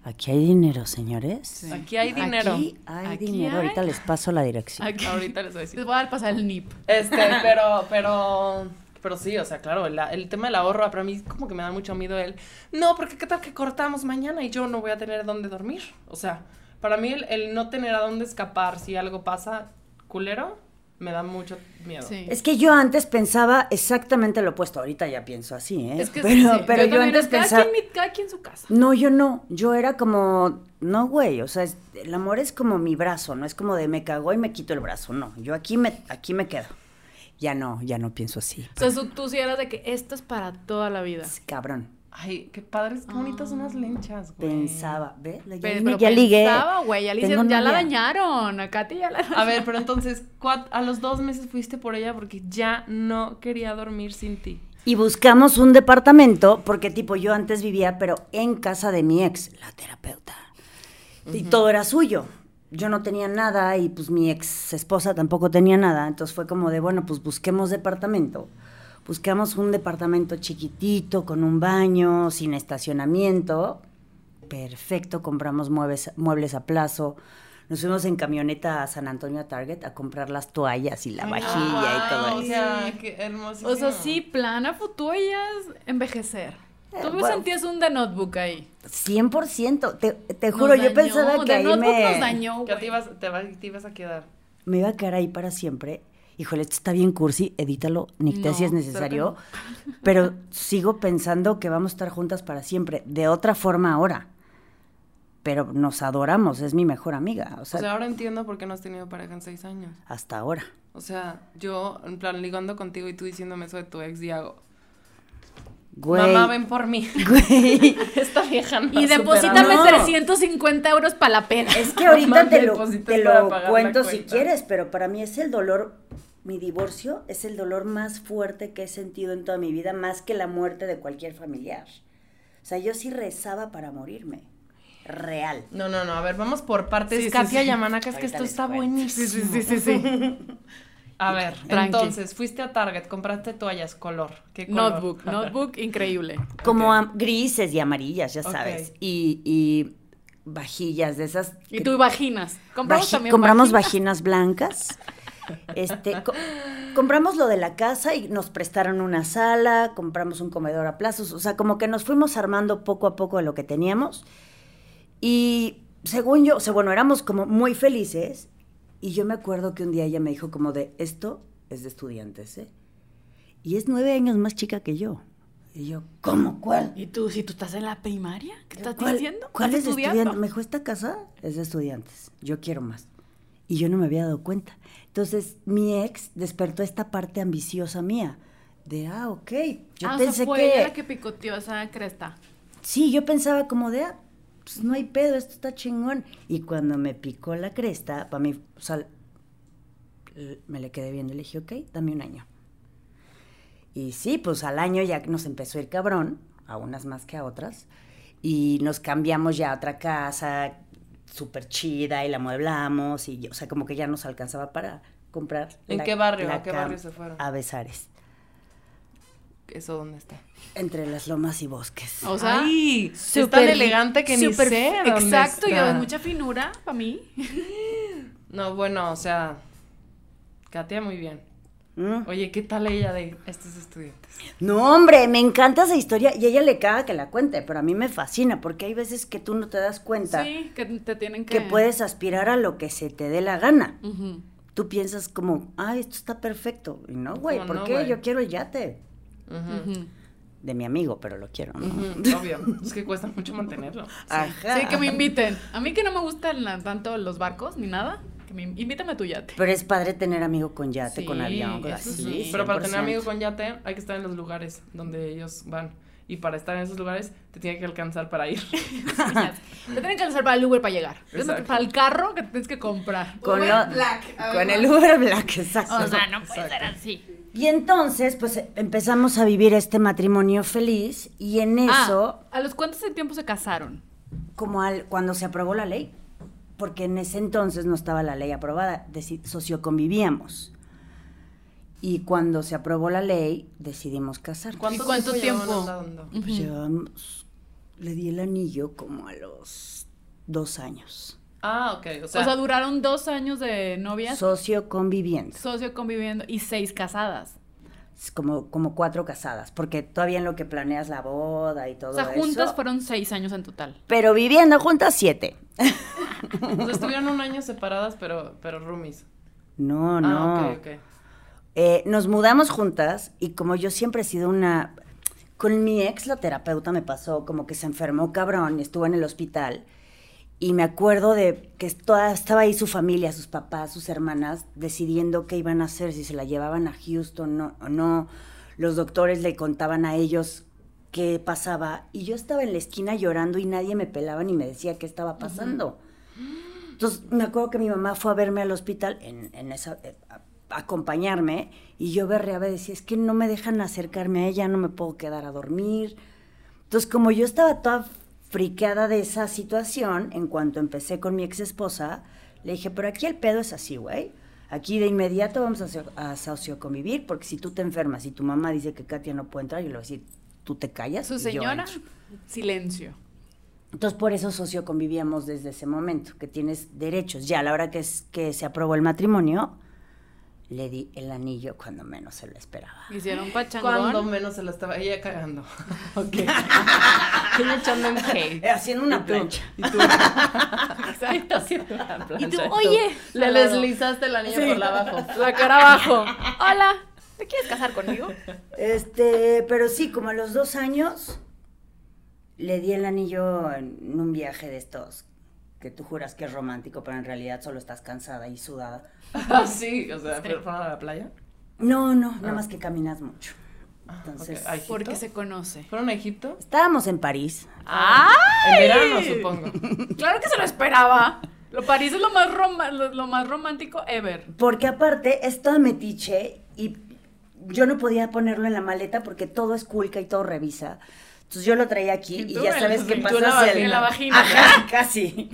Speaker 5: Aquí hay dinero, señores.
Speaker 2: Aquí hay dinero.
Speaker 5: Aquí hay
Speaker 1: Aquí
Speaker 5: dinero.
Speaker 1: hay-
Speaker 5: Ahorita les paso la dirección.
Speaker 1: Aquí-
Speaker 2: Ahorita les voy a decir.
Speaker 1: Les voy a dar pasar el NIP.
Speaker 2: Este, pero, pero, pero sí, o sea, claro, el, el tema del ahorro, para mí como que me da mucho miedo el, no, porque qué tal que cortamos mañana y yo no voy a tener dónde dormir. O sea, para mí el, el no tener a dónde escapar si algo pasa culero, me da mucho miedo.
Speaker 1: Sí.
Speaker 5: Es que yo antes pensaba exactamente lo opuesto. Ahorita ya pienso así, ¿eh?
Speaker 1: Es que
Speaker 5: pero,
Speaker 1: sí,
Speaker 5: pero yo,
Speaker 1: también,
Speaker 5: antes
Speaker 1: es cada
Speaker 5: pensaba.
Speaker 1: quien, cada quien su casa.
Speaker 5: No, yo no. Yo era como, no, güey. O sea, es- el amor es como mi brazo, no es como de me cago y me quito el brazo. No, yo aquí me, aquí me quedo. Ya no, ya no pienso así.
Speaker 1: O sea, tú, tú sí eras de que esto es para toda la vida.
Speaker 5: Cabrón.
Speaker 2: Ay, qué padres, qué bonitas son las lenchas, güey.
Speaker 5: Pensaba, ¿ves? Ya,
Speaker 1: Pero,
Speaker 5: ya ligué.
Speaker 1: pensaba, güey, ya, la dañaron. A Katy ya la
Speaker 2: A ver, pero entonces, ¿cuá- a los dos meses fuiste por ella porque ya no quería dormir sin ti.
Speaker 5: Y buscamos un departamento, porque tipo yo antes vivía, pero en casa de mi ex, la terapeuta. Y todo era suyo. Yo no tenía nada y pues mi ex esposa tampoco tenía nada. Entonces fue como de, bueno, pues busquemos departamento. Buscamos un departamento chiquitito, con un baño, sin estacionamiento. Perfecto, compramos muebles, muebles a plazo. Nos fuimos en camioneta a San Antonio a Target a comprar las toallas y la vajilla y todo eso.
Speaker 2: O sea, qué hermoso.
Speaker 1: O sea, sí, plan a futuro envejecer.
Speaker 5: Eh,
Speaker 1: Tú me
Speaker 5: bueno.
Speaker 1: sentías un The Notebook ahí.
Speaker 5: 100%. Te, te
Speaker 1: Nos
Speaker 5: juro, yo
Speaker 1: dañó,
Speaker 5: pensaba que
Speaker 1: The
Speaker 5: ahí
Speaker 1: Notebook nos
Speaker 5: me,
Speaker 1: dañó,
Speaker 2: Que te
Speaker 1: güey.
Speaker 2: ibas, te, te ibas a quedar.
Speaker 5: me iba a quedar ahí para siempre. Híjole, esto está bien cursi, edítalo, Nicté si
Speaker 1: No,
Speaker 5: es necesario. Pero sigo pensando que vamos a estar juntas para siempre. De otra forma ahora. Pero nos adoramos, es mi mejor amiga. O
Speaker 2: O
Speaker 5: sea,
Speaker 2: ahora entiendo por qué no has tenido pareja en seis años.
Speaker 5: hasta ahora.
Speaker 2: O sea, yo, en plan, ligando contigo y tú diciéndome eso de tu ex, y hago,
Speaker 5: Güey.
Speaker 2: mamá, ven por mí.
Speaker 5: Güey.
Speaker 2: Esta vieja no
Speaker 1: Y
Speaker 2: ha
Speaker 1: deposítame.
Speaker 5: No.
Speaker 1: 350 euros para la pena.
Speaker 5: Es que ahorita
Speaker 2: Mamá,
Speaker 5: te lo, te lo cuento si quieres, pero para mí es el dolor, mi divorcio es el dolor más fuerte que he sentido en toda mi vida, más que la muerte de cualquier familiar. O sea, yo sí rezaba para morirme. Real.
Speaker 2: No, no, no, a ver, vamos por partes.
Speaker 1: Sí,
Speaker 2: Katia
Speaker 1: sí.
Speaker 2: Yamana, que es que esto está
Speaker 5: cuento.
Speaker 2: buenísimo.
Speaker 1: Sí, sí, sí, sí, sí.
Speaker 2: A ver,
Speaker 1: Tranqui.
Speaker 2: entonces, fuiste a Target, compraste toallas, color. ¿Qué color?
Speaker 1: Notebook, notebook increíble.
Speaker 5: Como grises y amarillas, ya sabes. Y, y vajillas de esas.
Speaker 1: Y tú vaginas. Compramos
Speaker 5: vaji-
Speaker 1: también
Speaker 5: compramos
Speaker 1: vaginas.
Speaker 5: vaginas blancas. Este, co- compramos lo de la casa y nos prestaron una sala, compramos un comedor a plazos, o sea, como que nos fuimos armando poco a poco de lo que teníamos. Y según yo, o sea, bueno, éramos como muy felices. Y yo me acuerdo que un día ella me dijo como de, esto es de estudiantes, ¿eh? Y es nueve años más chica que yo. Y yo, ¿cómo? ¿Cuál?
Speaker 1: ¿Y tú, si tú estás en la primaria? ¿Qué estás
Speaker 5: ¿Cuál-
Speaker 1: diciendo?
Speaker 5: ¿Cuál
Speaker 1: ¿Estás
Speaker 5: es estudiante? Me dijo, esta casa es de estudiantes. Yo quiero más. Y yo no me había dado cuenta. Entonces, mi ex despertó esta parte ambiciosa mía. De, ah, ok. Yo
Speaker 1: ah, o
Speaker 5: pensé
Speaker 1: sea, fue
Speaker 5: que...
Speaker 1: ella la que picoteó esa cresta.
Speaker 5: Sí, yo pensaba como de, ah, pues no hay pedo, esto está chingón. Y cuando me picó la cresta, para mí, o sea, me le quedé viendo y le dije, ok, dame un año. Y sí, pues al año ya nos empezó a ir cabrón, a unas más que a otras. Y nos cambiamos ya a otra casa súper chida y la mueblamos. Y, yo- o sea, como que ya nos alcanzaba para comprar.
Speaker 2: ¿En
Speaker 5: la-
Speaker 2: qué barrio?
Speaker 5: la
Speaker 2: ¿A qué barrio se fueron?
Speaker 5: A Besares,
Speaker 2: ¿Eso dónde está?
Speaker 5: entre las lomas y bosques.
Speaker 1: O sea,
Speaker 2: Ay, es
Speaker 1: súper-
Speaker 2: tan elegante que ni sé dónde
Speaker 1: Exacto, y
Speaker 2: está.
Speaker 1: de mucha finura para mí.
Speaker 2: No, bueno, o sea, Katia muy bien.
Speaker 5: ¿Mm?
Speaker 2: Oye, ¿qué tal ella de estos estudiantes?
Speaker 5: No, hombre, me encanta esa historia y ella le caga que la cuente, pero a mí me fascina porque hay veces que tú no te das cuenta
Speaker 1: Sí, que te tienen que...
Speaker 5: que puedes aspirar a lo que se te dé la gana. Tú piensas como, ay, esto está perfecto. Y no, güey, ¿por
Speaker 2: no,
Speaker 5: qué? Yo quiero el yate. De mi amigo, pero lo quiero,
Speaker 2: Obvio. Es que cuesta mucho mantenerlo.
Speaker 5: Ajá.
Speaker 1: Sí, que me inviten. A mí que no me gustan tanto los barcos ni nada, que me invítame a tu yate.
Speaker 5: Pero es padre tener amigo con yate,
Speaker 1: Sí,
Speaker 5: con avión, con
Speaker 1: eso
Speaker 5: así.
Speaker 1: sí.
Speaker 2: Pero para tener
Speaker 5: 100%.
Speaker 2: amigos con yate hay que estar en los lugares donde ellos van. Y para estar en esos lugares te tiene que alcanzar para ir.
Speaker 1: Te tienen que lanzar para el Uber para llegar.
Speaker 2: Exacto.
Speaker 1: Para el carro que tienes que comprar.
Speaker 5: Con,
Speaker 3: Uber
Speaker 5: lo-
Speaker 3: Black,
Speaker 5: con el Uber Black, exacto.
Speaker 1: O sea, no puede ser así.
Speaker 5: Y entonces, pues eh, empezamos a vivir este matrimonio feliz y en eso,
Speaker 1: Ah, ¿A los cuántos de tiempo se casaron?
Speaker 5: como al, cuando se aprobó la ley, porque en ese entonces no estaba la ley aprobada, socioconvivíamos. Y cuando se aprobó la ley, decidimos casarnos.
Speaker 2: ¿Cuánto,
Speaker 1: ¿Y cuánto tiempo?
Speaker 5: Pues llevamos- le di el anillo como a los dos años.
Speaker 2: Ah, ok. O
Speaker 1: O
Speaker 2: sea,
Speaker 1: sea, duraron dos años de novias,
Speaker 5: Socio conviviendo.
Speaker 1: socio conviviendo y seis casadas.
Speaker 5: Es como, como cuatro casadas, porque todavía en lo que planeas la boda y todo
Speaker 1: O sea, juntas
Speaker 5: eso.
Speaker 1: fueron seis años en total.
Speaker 5: Pero viviendo juntas siete.
Speaker 2: o sea, estuvieron un año separadas, pero, pero roomies.
Speaker 5: No, no.
Speaker 2: Ah, ok, ok.
Speaker 5: Eh, nos mudamos juntas y como yo siempre he sido una... Con mi ex, la terapeuta, me pasó como que se enfermó cabrón y estuvo en el hospital. Y me acuerdo de que toda, estaba ahí su familia, sus papás, sus hermanas, decidiendo qué iban a hacer, si se la llevaban a Houston no, o no. Los doctores le contaban a ellos qué pasaba. Y yo estaba en la esquina llorando y nadie me pelaba ni me decía qué estaba pasando. Entonces, me acuerdo que mi mamá fue a verme al hospital, en, en esa, eh, a- a acompañarme, y yo berreaba y decía, es que no me dejan acercarme a ella, no me puedo quedar a dormir. Entonces, como yo estaba toda friqueada de esa situación, en cuanto empecé con mi ex esposa, le dije, pero aquí el pedo es así, güey. Aquí de inmediato vamos a, a socioconvivir, porque si tú te enfermas y tu mamá dice que Katia no puede entrar, yo le voy a decir, tú te callas.
Speaker 1: Su señora,
Speaker 5: entro".
Speaker 1: silencio.
Speaker 5: Entonces, por eso socio convivíamos desde ese momento, que tienes derechos. Ya a la hora que, es, que se aprobó el matrimonio, le di el anillo cuando menos se lo esperaba.
Speaker 1: Hicieron pachangón.
Speaker 2: Cuando menos se lo estaba ella cagando. ok. echando en hate.
Speaker 5: Haciendo una
Speaker 2: Y tú-
Speaker 5: plancha.
Speaker 2: Y tú,
Speaker 1: Exacto.
Speaker 2: haciendo una plancha.
Speaker 1: Y tú,
Speaker 2: tú
Speaker 1: oye,
Speaker 2: Le deslizaste el anillo por la abajo.
Speaker 1: La cara abajo. Hola, ¿te quieres casar conmigo?
Speaker 5: Este, pero sí, como a los dos años, le di el anillo en un viaje de estos, que tú juras que es romántico, pero en realidad solo estás cansada y sudada.
Speaker 2: Ah, sí, o sea, ¿fueron a la playa?
Speaker 5: No, no, nada más que caminas mucho. Entonces,
Speaker 2: ok. ¿A Egipto?
Speaker 1: Porque se conoce.
Speaker 2: ¿Fueron a Egipto?
Speaker 5: estábamos en París.
Speaker 1: ¡Ay!
Speaker 2: En verano, supongo.
Speaker 1: Claro que se lo esperaba. Lo París es lo más, roma- lo, lo más romántico ever.
Speaker 5: Porque aparte es toda metiche y yo no podía ponerlo en la maleta porque todo es culca y todo revisa. Entonces yo lo traía aquí
Speaker 2: Y
Speaker 5: ya sabes que pasas
Speaker 2: la
Speaker 5: el-
Speaker 2: vagina.
Speaker 1: La vagina.
Speaker 5: Ajá, casi.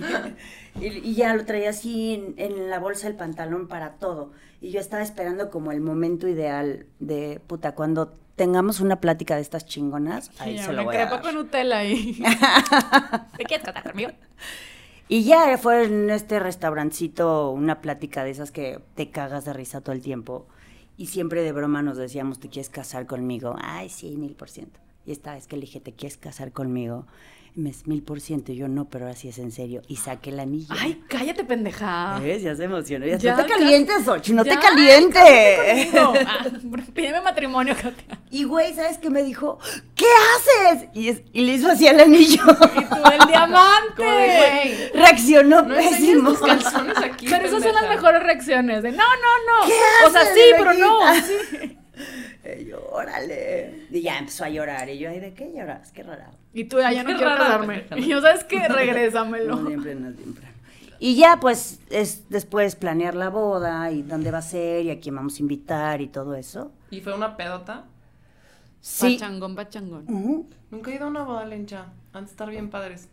Speaker 5: Y, y ya lo traía así en, en la bolsa del pantalón para todo. Y yo estaba esperando como el momento ideal de, puta, cuando tengamos una plática de estas chingonas, ahí se lo voy a dar.
Speaker 1: con Nutella ahí. ¿Te quieres conmigo?
Speaker 5: Y ya fue en este restaurancito una plática de esas que te cagas de risa todo el tiempo. Y siempre de broma nos decíamos, ¿te quieres casar conmigo? Ay, sí, mil por ciento. Y esta vez que le dije, ¿te quieres casar conmigo? Y me dice, mil por ciento. Y yo, no, pero ahora sí es en serio. Y saqué el anillo.
Speaker 1: Ay, cállate, pendeja.
Speaker 5: ¿Ves? Ya se emocionó. Ya,
Speaker 1: Ya,
Speaker 5: no te
Speaker 1: ca-
Speaker 5: calientes, Xochitl, no te calientes.
Speaker 1: Ah, pídeme matrimonio, Katia.
Speaker 5: Y güey, ¿sabes qué me dijo? ¿Qué haces? Y, es- y le hizo así al anillo.
Speaker 1: Y tú, el diamante.
Speaker 2: Güey,
Speaker 5: Reaccionó
Speaker 2: no
Speaker 5: pésimo.
Speaker 2: tus calzones aquí,
Speaker 1: Pero esas son las mejores reacciones. De no, no, no.
Speaker 5: ¿Qué
Speaker 1: o sea,
Speaker 5: haces,
Speaker 1: sí, pero no. Sí.
Speaker 5: Y yo, órale. Y ya empezó a llorar. Y yo, ay, ¿de qué lloras? Qué rara.
Speaker 1: Y tú, ya, no quiero
Speaker 2: rara,
Speaker 1: casarme. Y yo, ¿sabes qué? Regrésamelo.
Speaker 5: No siempre, no siempre. Y ya, pues, es después planear la boda y dónde va a ser y a quién vamos a invitar y todo eso.
Speaker 2: ¿Y fue una pedota?
Speaker 5: Sí.
Speaker 1: Pachangón, pachangón.
Speaker 5: Ujú.
Speaker 2: Nunca he ido a una boda lencha. Han de estar bien padres.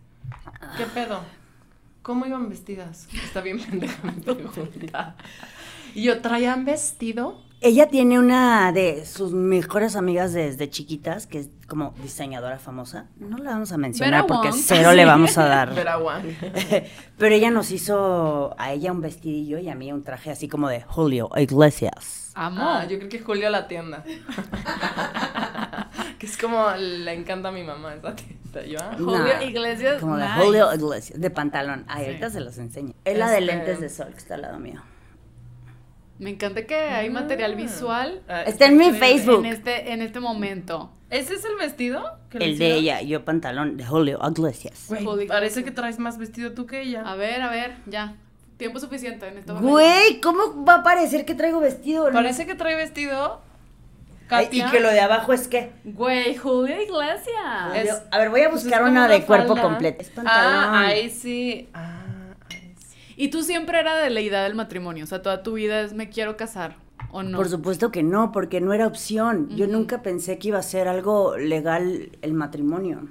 Speaker 2: ¿Qué pedo? ¿Cómo iban vestidas? Está bien pendeja mi pregunta. Y yo, ¿traían vestido?
Speaker 5: Ella tiene una de sus mejores amigas desde chiquitas, que es como diseñadora famosa. No la vamos a mencionar
Speaker 1: Vera
Speaker 5: porque
Speaker 1: Wong.
Speaker 5: cero le vamos a dar.
Speaker 2: Vera.
Speaker 5: Pero ella nos hizo a ella un vestidillo y a mí un traje así como de Julio Iglesias.
Speaker 1: Amo.
Speaker 2: Ah, yo creo que Julio la tienda. que es como le encanta a mi mamá esa tienda. Yo, ah,
Speaker 1: Julio
Speaker 5: Nah,
Speaker 1: Iglesias,
Speaker 5: Como de
Speaker 1: nice.
Speaker 5: Julio Iglesias, de pantalón. Ay,
Speaker 1: Sí.
Speaker 5: ahorita se los enseño. Es la de
Speaker 2: Este-
Speaker 5: lentes de sol que está al lado mío.
Speaker 1: Me encanta que hay material visual
Speaker 2: ah,
Speaker 5: Está en mi. Facebook.
Speaker 1: en este, en este momento.
Speaker 2: ¿Ese es el vestido? que
Speaker 5: El de
Speaker 2: hicieron?
Speaker 5: ella, yo pantalón de Julio Iglesias.
Speaker 2: Güey,
Speaker 1: Julio
Speaker 2: parece que traes más vestido tú que ella.
Speaker 1: A ver, a ver, ya. Tiempo suficiente en esto.
Speaker 5: Güey, ¿cómo va a parecer que traigo vestido? No.
Speaker 2: Parece que trae vestido.
Speaker 5: Ay, y que lo de abajo es que.
Speaker 1: Güey, Julio Iglesias.
Speaker 2: Es-
Speaker 5: a ver, voy a buscar una de cuerpo completo. Es pantalón.
Speaker 2: Ah, ahí sí. Ah, ahí sí.
Speaker 1: Y tú siempre era de la idea del matrimonio, o sea, toda tu vida es me quiero casar o no.
Speaker 5: Por supuesto que no, porque no era opción. Yo nunca pensé que iba a ser algo legal el matrimonio.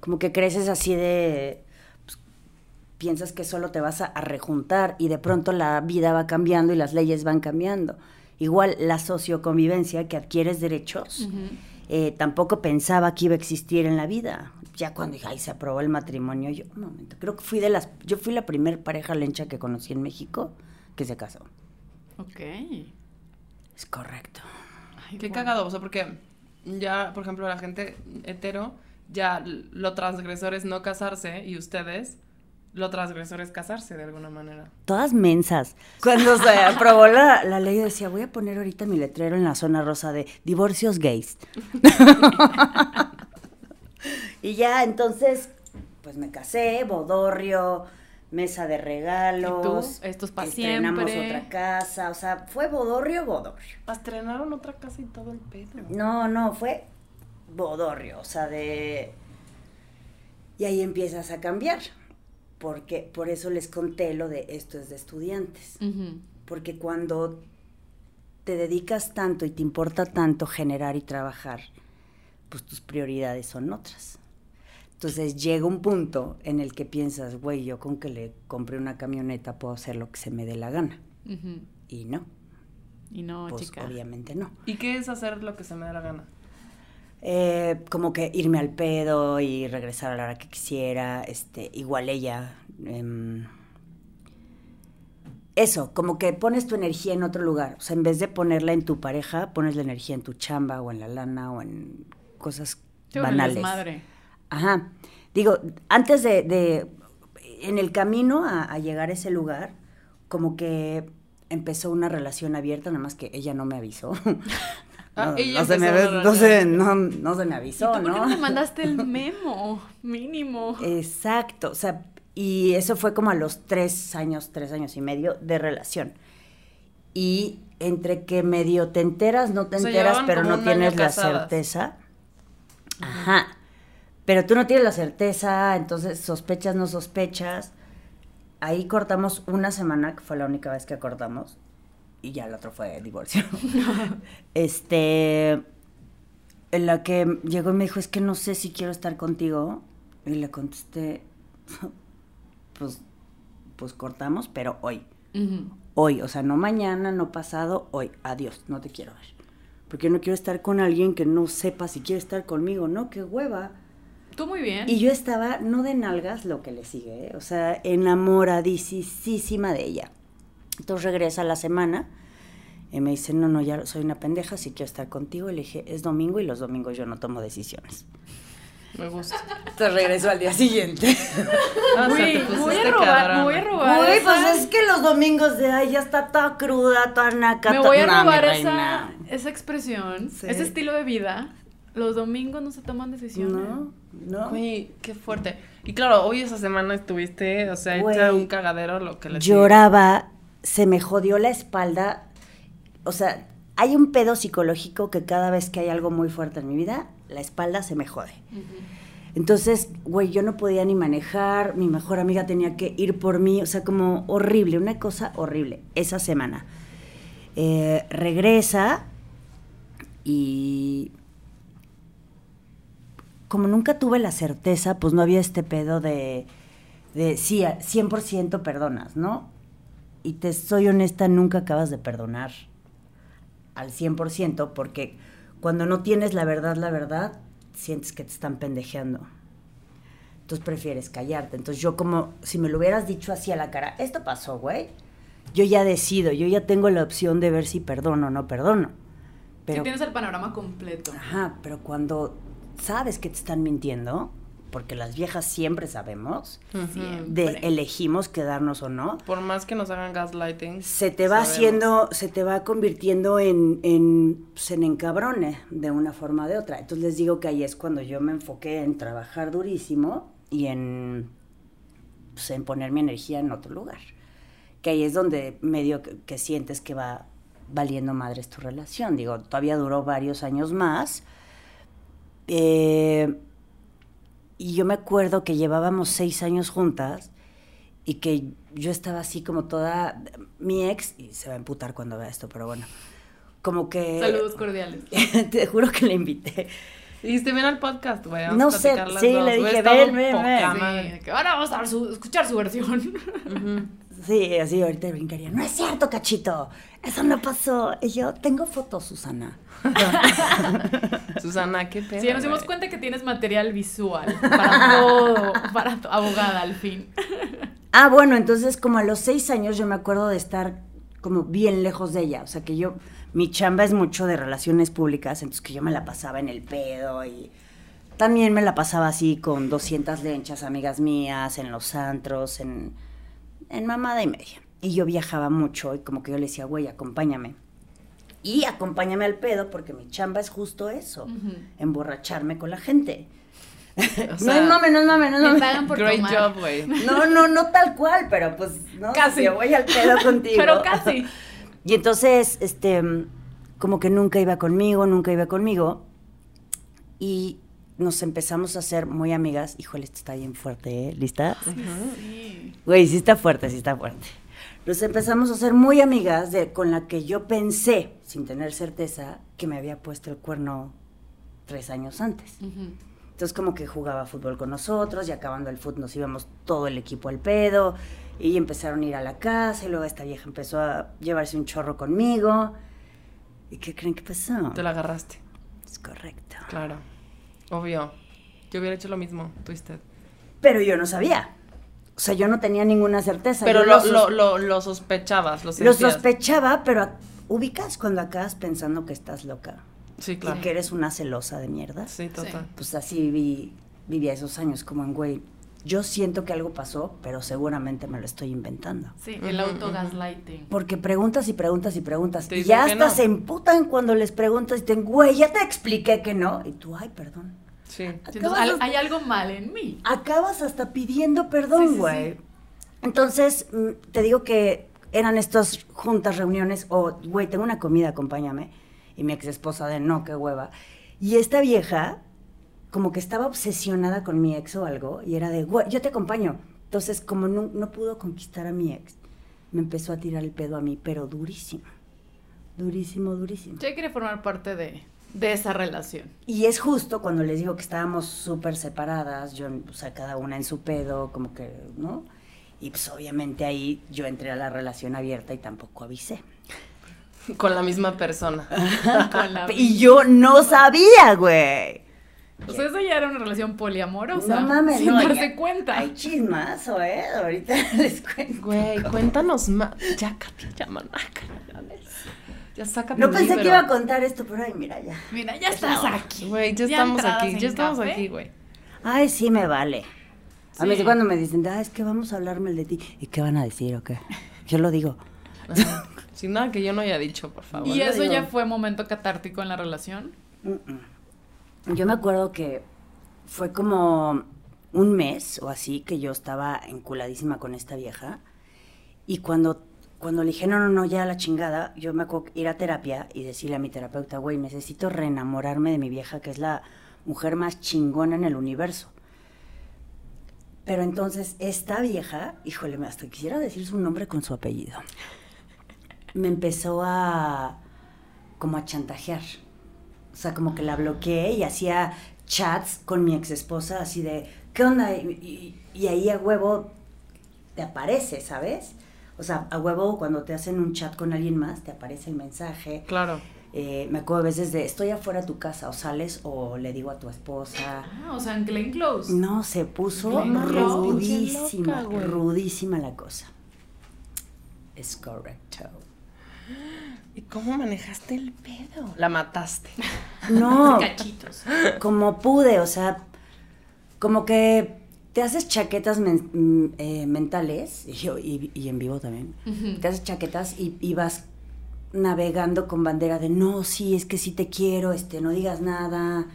Speaker 5: Como que creces así de... pues, piensas que solo te vas a, a rejuntar y de pronto la vida va cambiando y las leyes van cambiando. Igual la socioconvivencia, que adquieres derechos, eh, tampoco pensaba que iba a existir en la vida. Ya cuando dije, ay, se aprobó el matrimonio, yo, un momento, creo que fui de las... Yo fui la primer pareja lencha que conocí en México que se casó.
Speaker 1: Ok.
Speaker 5: Es correcto.
Speaker 1: Ay,
Speaker 2: Qué
Speaker 1: guau.
Speaker 2: cagado, o sea, porque ya, por ejemplo, la gente hetero, ya lo transgresor es no casarse y ustedes, lo transgresor es casarse de alguna manera.
Speaker 5: Todas mensas. Cuando se aprobó la, la ley decía, voy a poner ahorita mi letrero en la zona rosa de divorcios gays. y ya, entonces, pues me casé, bodorrio, mesa de regalos.
Speaker 1: ¿Y tú? Esto es pa'
Speaker 5: estrenamos
Speaker 1: siempre.
Speaker 5: otra casa, o sea, fue bodorrio, bodorrio.
Speaker 2: Estrenaron otra casa y todo el pedo.
Speaker 5: No, no, fue bodorrio, o sea, de... Y ahí empiezas a cambiar, porque por eso les conté lo de esto es de estudiantes, porque cuando te dedicas tanto y te importa tanto generar y trabajar, pues tus prioridades son otras. Entonces llega un punto en el que piensas, güey, yo con que le compré una camioneta puedo hacer lo que se me dé la gana. Y no,
Speaker 1: Y no,
Speaker 5: pues
Speaker 1: chica.
Speaker 5: obviamente no.
Speaker 2: ¿Y qué es hacer lo que se me da la gana?
Speaker 5: Eh, como que irme al pedo y regresar a la hora que quisiera, este, igual ella. em, eso, como que pones tu energía en otro lugar. O sea, en vez de ponerla en tu pareja, pones la energía en tu chamba o en la lana o en cosas
Speaker 1: Sí,
Speaker 5: banales.
Speaker 1: desmadre.
Speaker 5: Ajá. Digo, antes de, de- en el camino a, a llegar a ese lugar, como que empezó una relación abierta, nada más que ella no me avisó.
Speaker 2: Ah,
Speaker 5: no,
Speaker 2: ella
Speaker 5: no se me, no, se, no, no se me
Speaker 1: ¿Y
Speaker 5: avisó,
Speaker 1: tú por qué
Speaker 5: ¿no?
Speaker 1: me mandaste el memo? Mínimo.
Speaker 5: Exacto, o sea, y eso fue como a los tres años, tres años y medio de relación. Y entre que medio te enteras, no te
Speaker 2: O sea,
Speaker 5: enteras, pero no tienes la
Speaker 2: casadas.
Speaker 5: certeza. Ajá. Pero tú no tienes la certeza, entonces sospechas, no sospechas. Ahí cortamos una semana, que fue la única vez que cortamos. Y ya el otro fue divorcio. este. En la que llegó y me dijo, es que no sé si quiero estar contigo. Y le contesté, pues, pues cortamos, pero hoy. Hoy, o sea, no mañana, no pasado, hoy. Adiós, no te quiero ver. Porque no quiero estar con alguien que no sepa si quiere estar conmigo, ¿no? Qué hueva.
Speaker 1: Tú muy bien.
Speaker 5: Y yo estaba, no de nalgas, lo que le sigue, ¿eh? o sea, enamoradísima de ella. Entonces regresa a la semana y me dice, no, no, ya soy una pendeja, si quiero estar contigo. Y le dije, es domingo y los domingos yo no tomo decisiones.
Speaker 2: Me gusta.
Speaker 5: Entonces regreso al día siguiente.
Speaker 2: Ah, o sea, te
Speaker 1: voy a robar, me voy a robar.
Speaker 5: Uy,
Speaker 1: esa-
Speaker 5: pues es que los domingos de, ay, ya está toda cruda, toda naca.
Speaker 1: Me
Speaker 5: toda-
Speaker 1: voy a robar esa, esa expresión,
Speaker 5: Sí.
Speaker 1: ese estilo de vida. Los domingos no se toman decisiones.
Speaker 5: No, no.
Speaker 2: Güey, qué fuerte. Y claro, hoy esa semana estuviste, o sea, hecha un cagadero lo que le
Speaker 5: Lloraba, se me jodió la espalda. O sea, hay un pedo psicológico que cada vez que hay algo muy fuerte en mi vida, la espalda se me jode. Entonces, güey, yo no podía ni manejar, mi mejor amiga tenía que ir por mí, o sea, como horrible, una cosa horrible, esa semana. Eh, regresa y como nunca tuve la certeza, pues no había este pedo de, de sí, a- 100% perdonas, ¿no? y te soy honesta, nunca acabas de perdonar al 100% porque cuando no tienes la verdad, la verdad, sientes que te están pendejeando. Entonces prefieres callarte. Entonces yo como si me lo hubieras dicho así a la cara, esto pasó, güey. Yo ya decido, yo ya tengo la opción de ver si perdono o no perdono. Pero,
Speaker 1: tienes el panorama completo.
Speaker 5: Ajá, pero cuando sabes que te están mintiendo, porque las viejas siempre sabemos, de
Speaker 1: Siempre.
Speaker 5: elegimos quedarnos o no,
Speaker 2: Por más que nos hagan gaslighting.
Speaker 5: se te va
Speaker 2: sabemos.
Speaker 5: haciendo, se te va convirtiendo en, en, pues, en encabrone de una forma o de otra. Entonces les digo que ahí es cuando yo me enfoqué en trabajar durísimo y en, pues, en poner mi energía en otro lugar. Que ahí es donde medio que, que sientes que va valiendo madres tu relación. Digo, todavía duró varios años más. Eh, y yo me acuerdo que llevábamos seis años juntas y que yo estaba así como toda mi ex y se va a emputar cuando vea esto pero bueno como que
Speaker 1: Saludos cordiales.
Speaker 5: te juro que le invité
Speaker 2: Dijiste, ven al podcast, güey.
Speaker 5: No sé, sí,
Speaker 2: dos".
Speaker 5: le dije, ven, ven, ven.
Speaker 1: Sí, ahora vamos a su- escuchar su versión.
Speaker 2: Ujú.
Speaker 5: Sí así ahorita brincaría no es cierto cachito eso no pasó y yo tengo fotos Susana
Speaker 2: Susana, qué pedo.
Speaker 1: Sí, nos dimos cuenta que tienes material visual para todo, para tu abogada al fin.
Speaker 5: Ah, bueno, entonces como a los seis años yo me acuerdo de estar como bien lejos de ella. O sea que yo, mi chamba es mucho de relaciones públicas, entonces que yo me la pasaba en el pedo y también me la pasaba así con 200 lenchas, amigas mías, en los antros, en, en mamada y media. Y yo viajaba mucho y como que yo le decía, güey, acompáñame. Y acompáñame al pedo porque mi chamba es justo eso, emborracharme con la gente. no
Speaker 2: sea,
Speaker 5: es mame, no es mame, no es
Speaker 1: Me
Speaker 5: mame.
Speaker 1: pagan por
Speaker 2: Great
Speaker 1: tomar.
Speaker 2: job, güey.
Speaker 5: No, no, no tal cual, pero pues, no,
Speaker 1: Casi.
Speaker 5: yo voy al pedo contigo.
Speaker 1: Pero casi.
Speaker 5: Y entonces, este, como que nunca iba conmigo, nunca iba conmigo. Y nos empezamos a hacer muy amigas. Híjole, esto está bien fuerte, ¿eh? ¿Lista?
Speaker 1: Sí.
Speaker 5: Güey, sí está fuerte, sí está fuerte. Nos empezamos a hacer muy amigas de, con la que yo pensé, sin tener certeza, que me había puesto el cuerno tres años antes. Entonces como que jugaba fútbol con nosotros y acabando el fútbol nos íbamos todo el equipo al pedo y empezaron a ir a la casa y luego esta vieja empezó a llevarse un chorro conmigo. ¿Y qué creen que pasó?
Speaker 2: Te la agarraste.
Speaker 5: Es correcto.
Speaker 2: Claro. Obvio. Yo hubiera hecho lo mismo, Twisted.
Speaker 5: Pero yo no sabía. O sea, yo no tenía ninguna certeza.
Speaker 2: Pero lo, lo, lo, lo sospechabas, lo
Speaker 5: lo
Speaker 2: sentías.
Speaker 5: sospechaba, pero ubicas cuando acabas pensando que estás loca
Speaker 2: Sí, claro.
Speaker 5: y que eres una celosa de mierda.
Speaker 2: Sí, total.
Speaker 5: Pues así viví, vivía esos años como en, güey, yo siento que algo pasó, pero seguramente me lo estoy inventando.
Speaker 1: Sí, el autogaslighting.
Speaker 5: Porque preguntas y preguntas y preguntas.
Speaker 2: Te
Speaker 5: y ya hasta
Speaker 2: no.
Speaker 5: se emputan cuando les preguntas y te dicen, güey, ya te expliqué que no. Y tú, ay, perdón.
Speaker 2: Sí.
Speaker 1: Entonces,
Speaker 5: Acabas,
Speaker 1: al-
Speaker 5: hasta,
Speaker 1: hay algo mal en mí.
Speaker 5: acabas hasta pidiendo perdón,
Speaker 1: sí,
Speaker 5: güey.
Speaker 1: sí.
Speaker 5: Entonces, mm, te digo que eran estas juntas, reuniones, o, güey, tengo una comida, acompáñame. Y mi ex esposa de, no, qué hueva. Y esta vieja, como que estaba obsesionada con mi ex o algo, y era de, güey, yo te acompaño. Entonces, como no, no pudo conquistar a mi ex, me empezó a tirar el pedo a mí, pero durísimo. Durísimo, durísimo.
Speaker 1: Yo quiere formar parte de, de esa relación.
Speaker 5: Y es justo cuando les digo que estábamos súper separadas, yo, o sea, cada una en su pedo, como que, ¿no? Y pues obviamente ahí yo entré a la relación abierta y tampoco avisé.
Speaker 2: Con la misma persona.
Speaker 1: Con la-
Speaker 5: Y yo no sabía, güey.
Speaker 1: O sea, eso ya era una relación poliamorosa.
Speaker 5: no mames,
Speaker 1: sin
Speaker 5: no.
Speaker 1: darse
Speaker 5: ya-
Speaker 1: cuenta.
Speaker 5: Hay chismazo, ¿eh? Ahorita les cuento.
Speaker 2: Güey, cuéntanos más. Ya, Katy, ya, manáca. Ya sácate
Speaker 5: No pensé que iba a contar esto, pero ay, mira ya.
Speaker 1: Mira, ya estás aquí.
Speaker 2: Güey, ya
Speaker 1: Ya
Speaker 2: estamos aquí, ya estamos
Speaker 1: café.
Speaker 2: aquí, güey.
Speaker 5: Ay, sí me vale. A mí
Speaker 1: Sí.
Speaker 5: cuando me dicen, ah, es que vamos a hablar mal de ti. ¿Y qué van a decir o qué? Yo lo digo.
Speaker 2: Sin nada que yo no haya dicho, por favor.
Speaker 1: ¿Y eso
Speaker 5: digo.
Speaker 1: ya fue momento catártico en la relación?
Speaker 5: Mm-mm. Yo me acuerdo que fue como un mes o así que yo estaba enculadísima con esta vieja. Y cuando, cuando le dije, no, no, no, ya la chingada, yo me acuerdo ir a terapia y decirle a mi terapeuta, güey, necesito reenamorarme de mi vieja, que es la mujer más chingona en el universo. Pero entonces esta vieja, híjole, hasta quisiera decir su nombre con su apellido, me empezó a como a chantajear. O sea, como que la bloqueé y hacía chats con mi ex esposa así de, ¿qué onda? Y, y- y ahí a huevo te aparece, ¿sabes? O sea, a huevo, cuando te hacen un chat con alguien más, te aparece el mensaje.
Speaker 2: Claro.
Speaker 5: Eh, me acuerdo a veces de, estoy afuera de tu casa, o sales, o le digo a tu esposa.
Speaker 1: Ah, o sea, en Glenn Close.
Speaker 5: No, se puso
Speaker 1: Glenn
Speaker 5: rudísima,
Speaker 2: loca,
Speaker 5: rudísima la cosa. Es correcto.
Speaker 2: ¿Y cómo manejaste el pedo? La mataste.
Speaker 5: No,
Speaker 1: Cachitos.
Speaker 5: como pude, o sea, como que te haces chaquetas men- eh, mentales, y, yo- y- y en vivo también, te haces chaquetas y, y vas navegando con bandera de, no, sí, es que sí te quiero, este, no digas nada,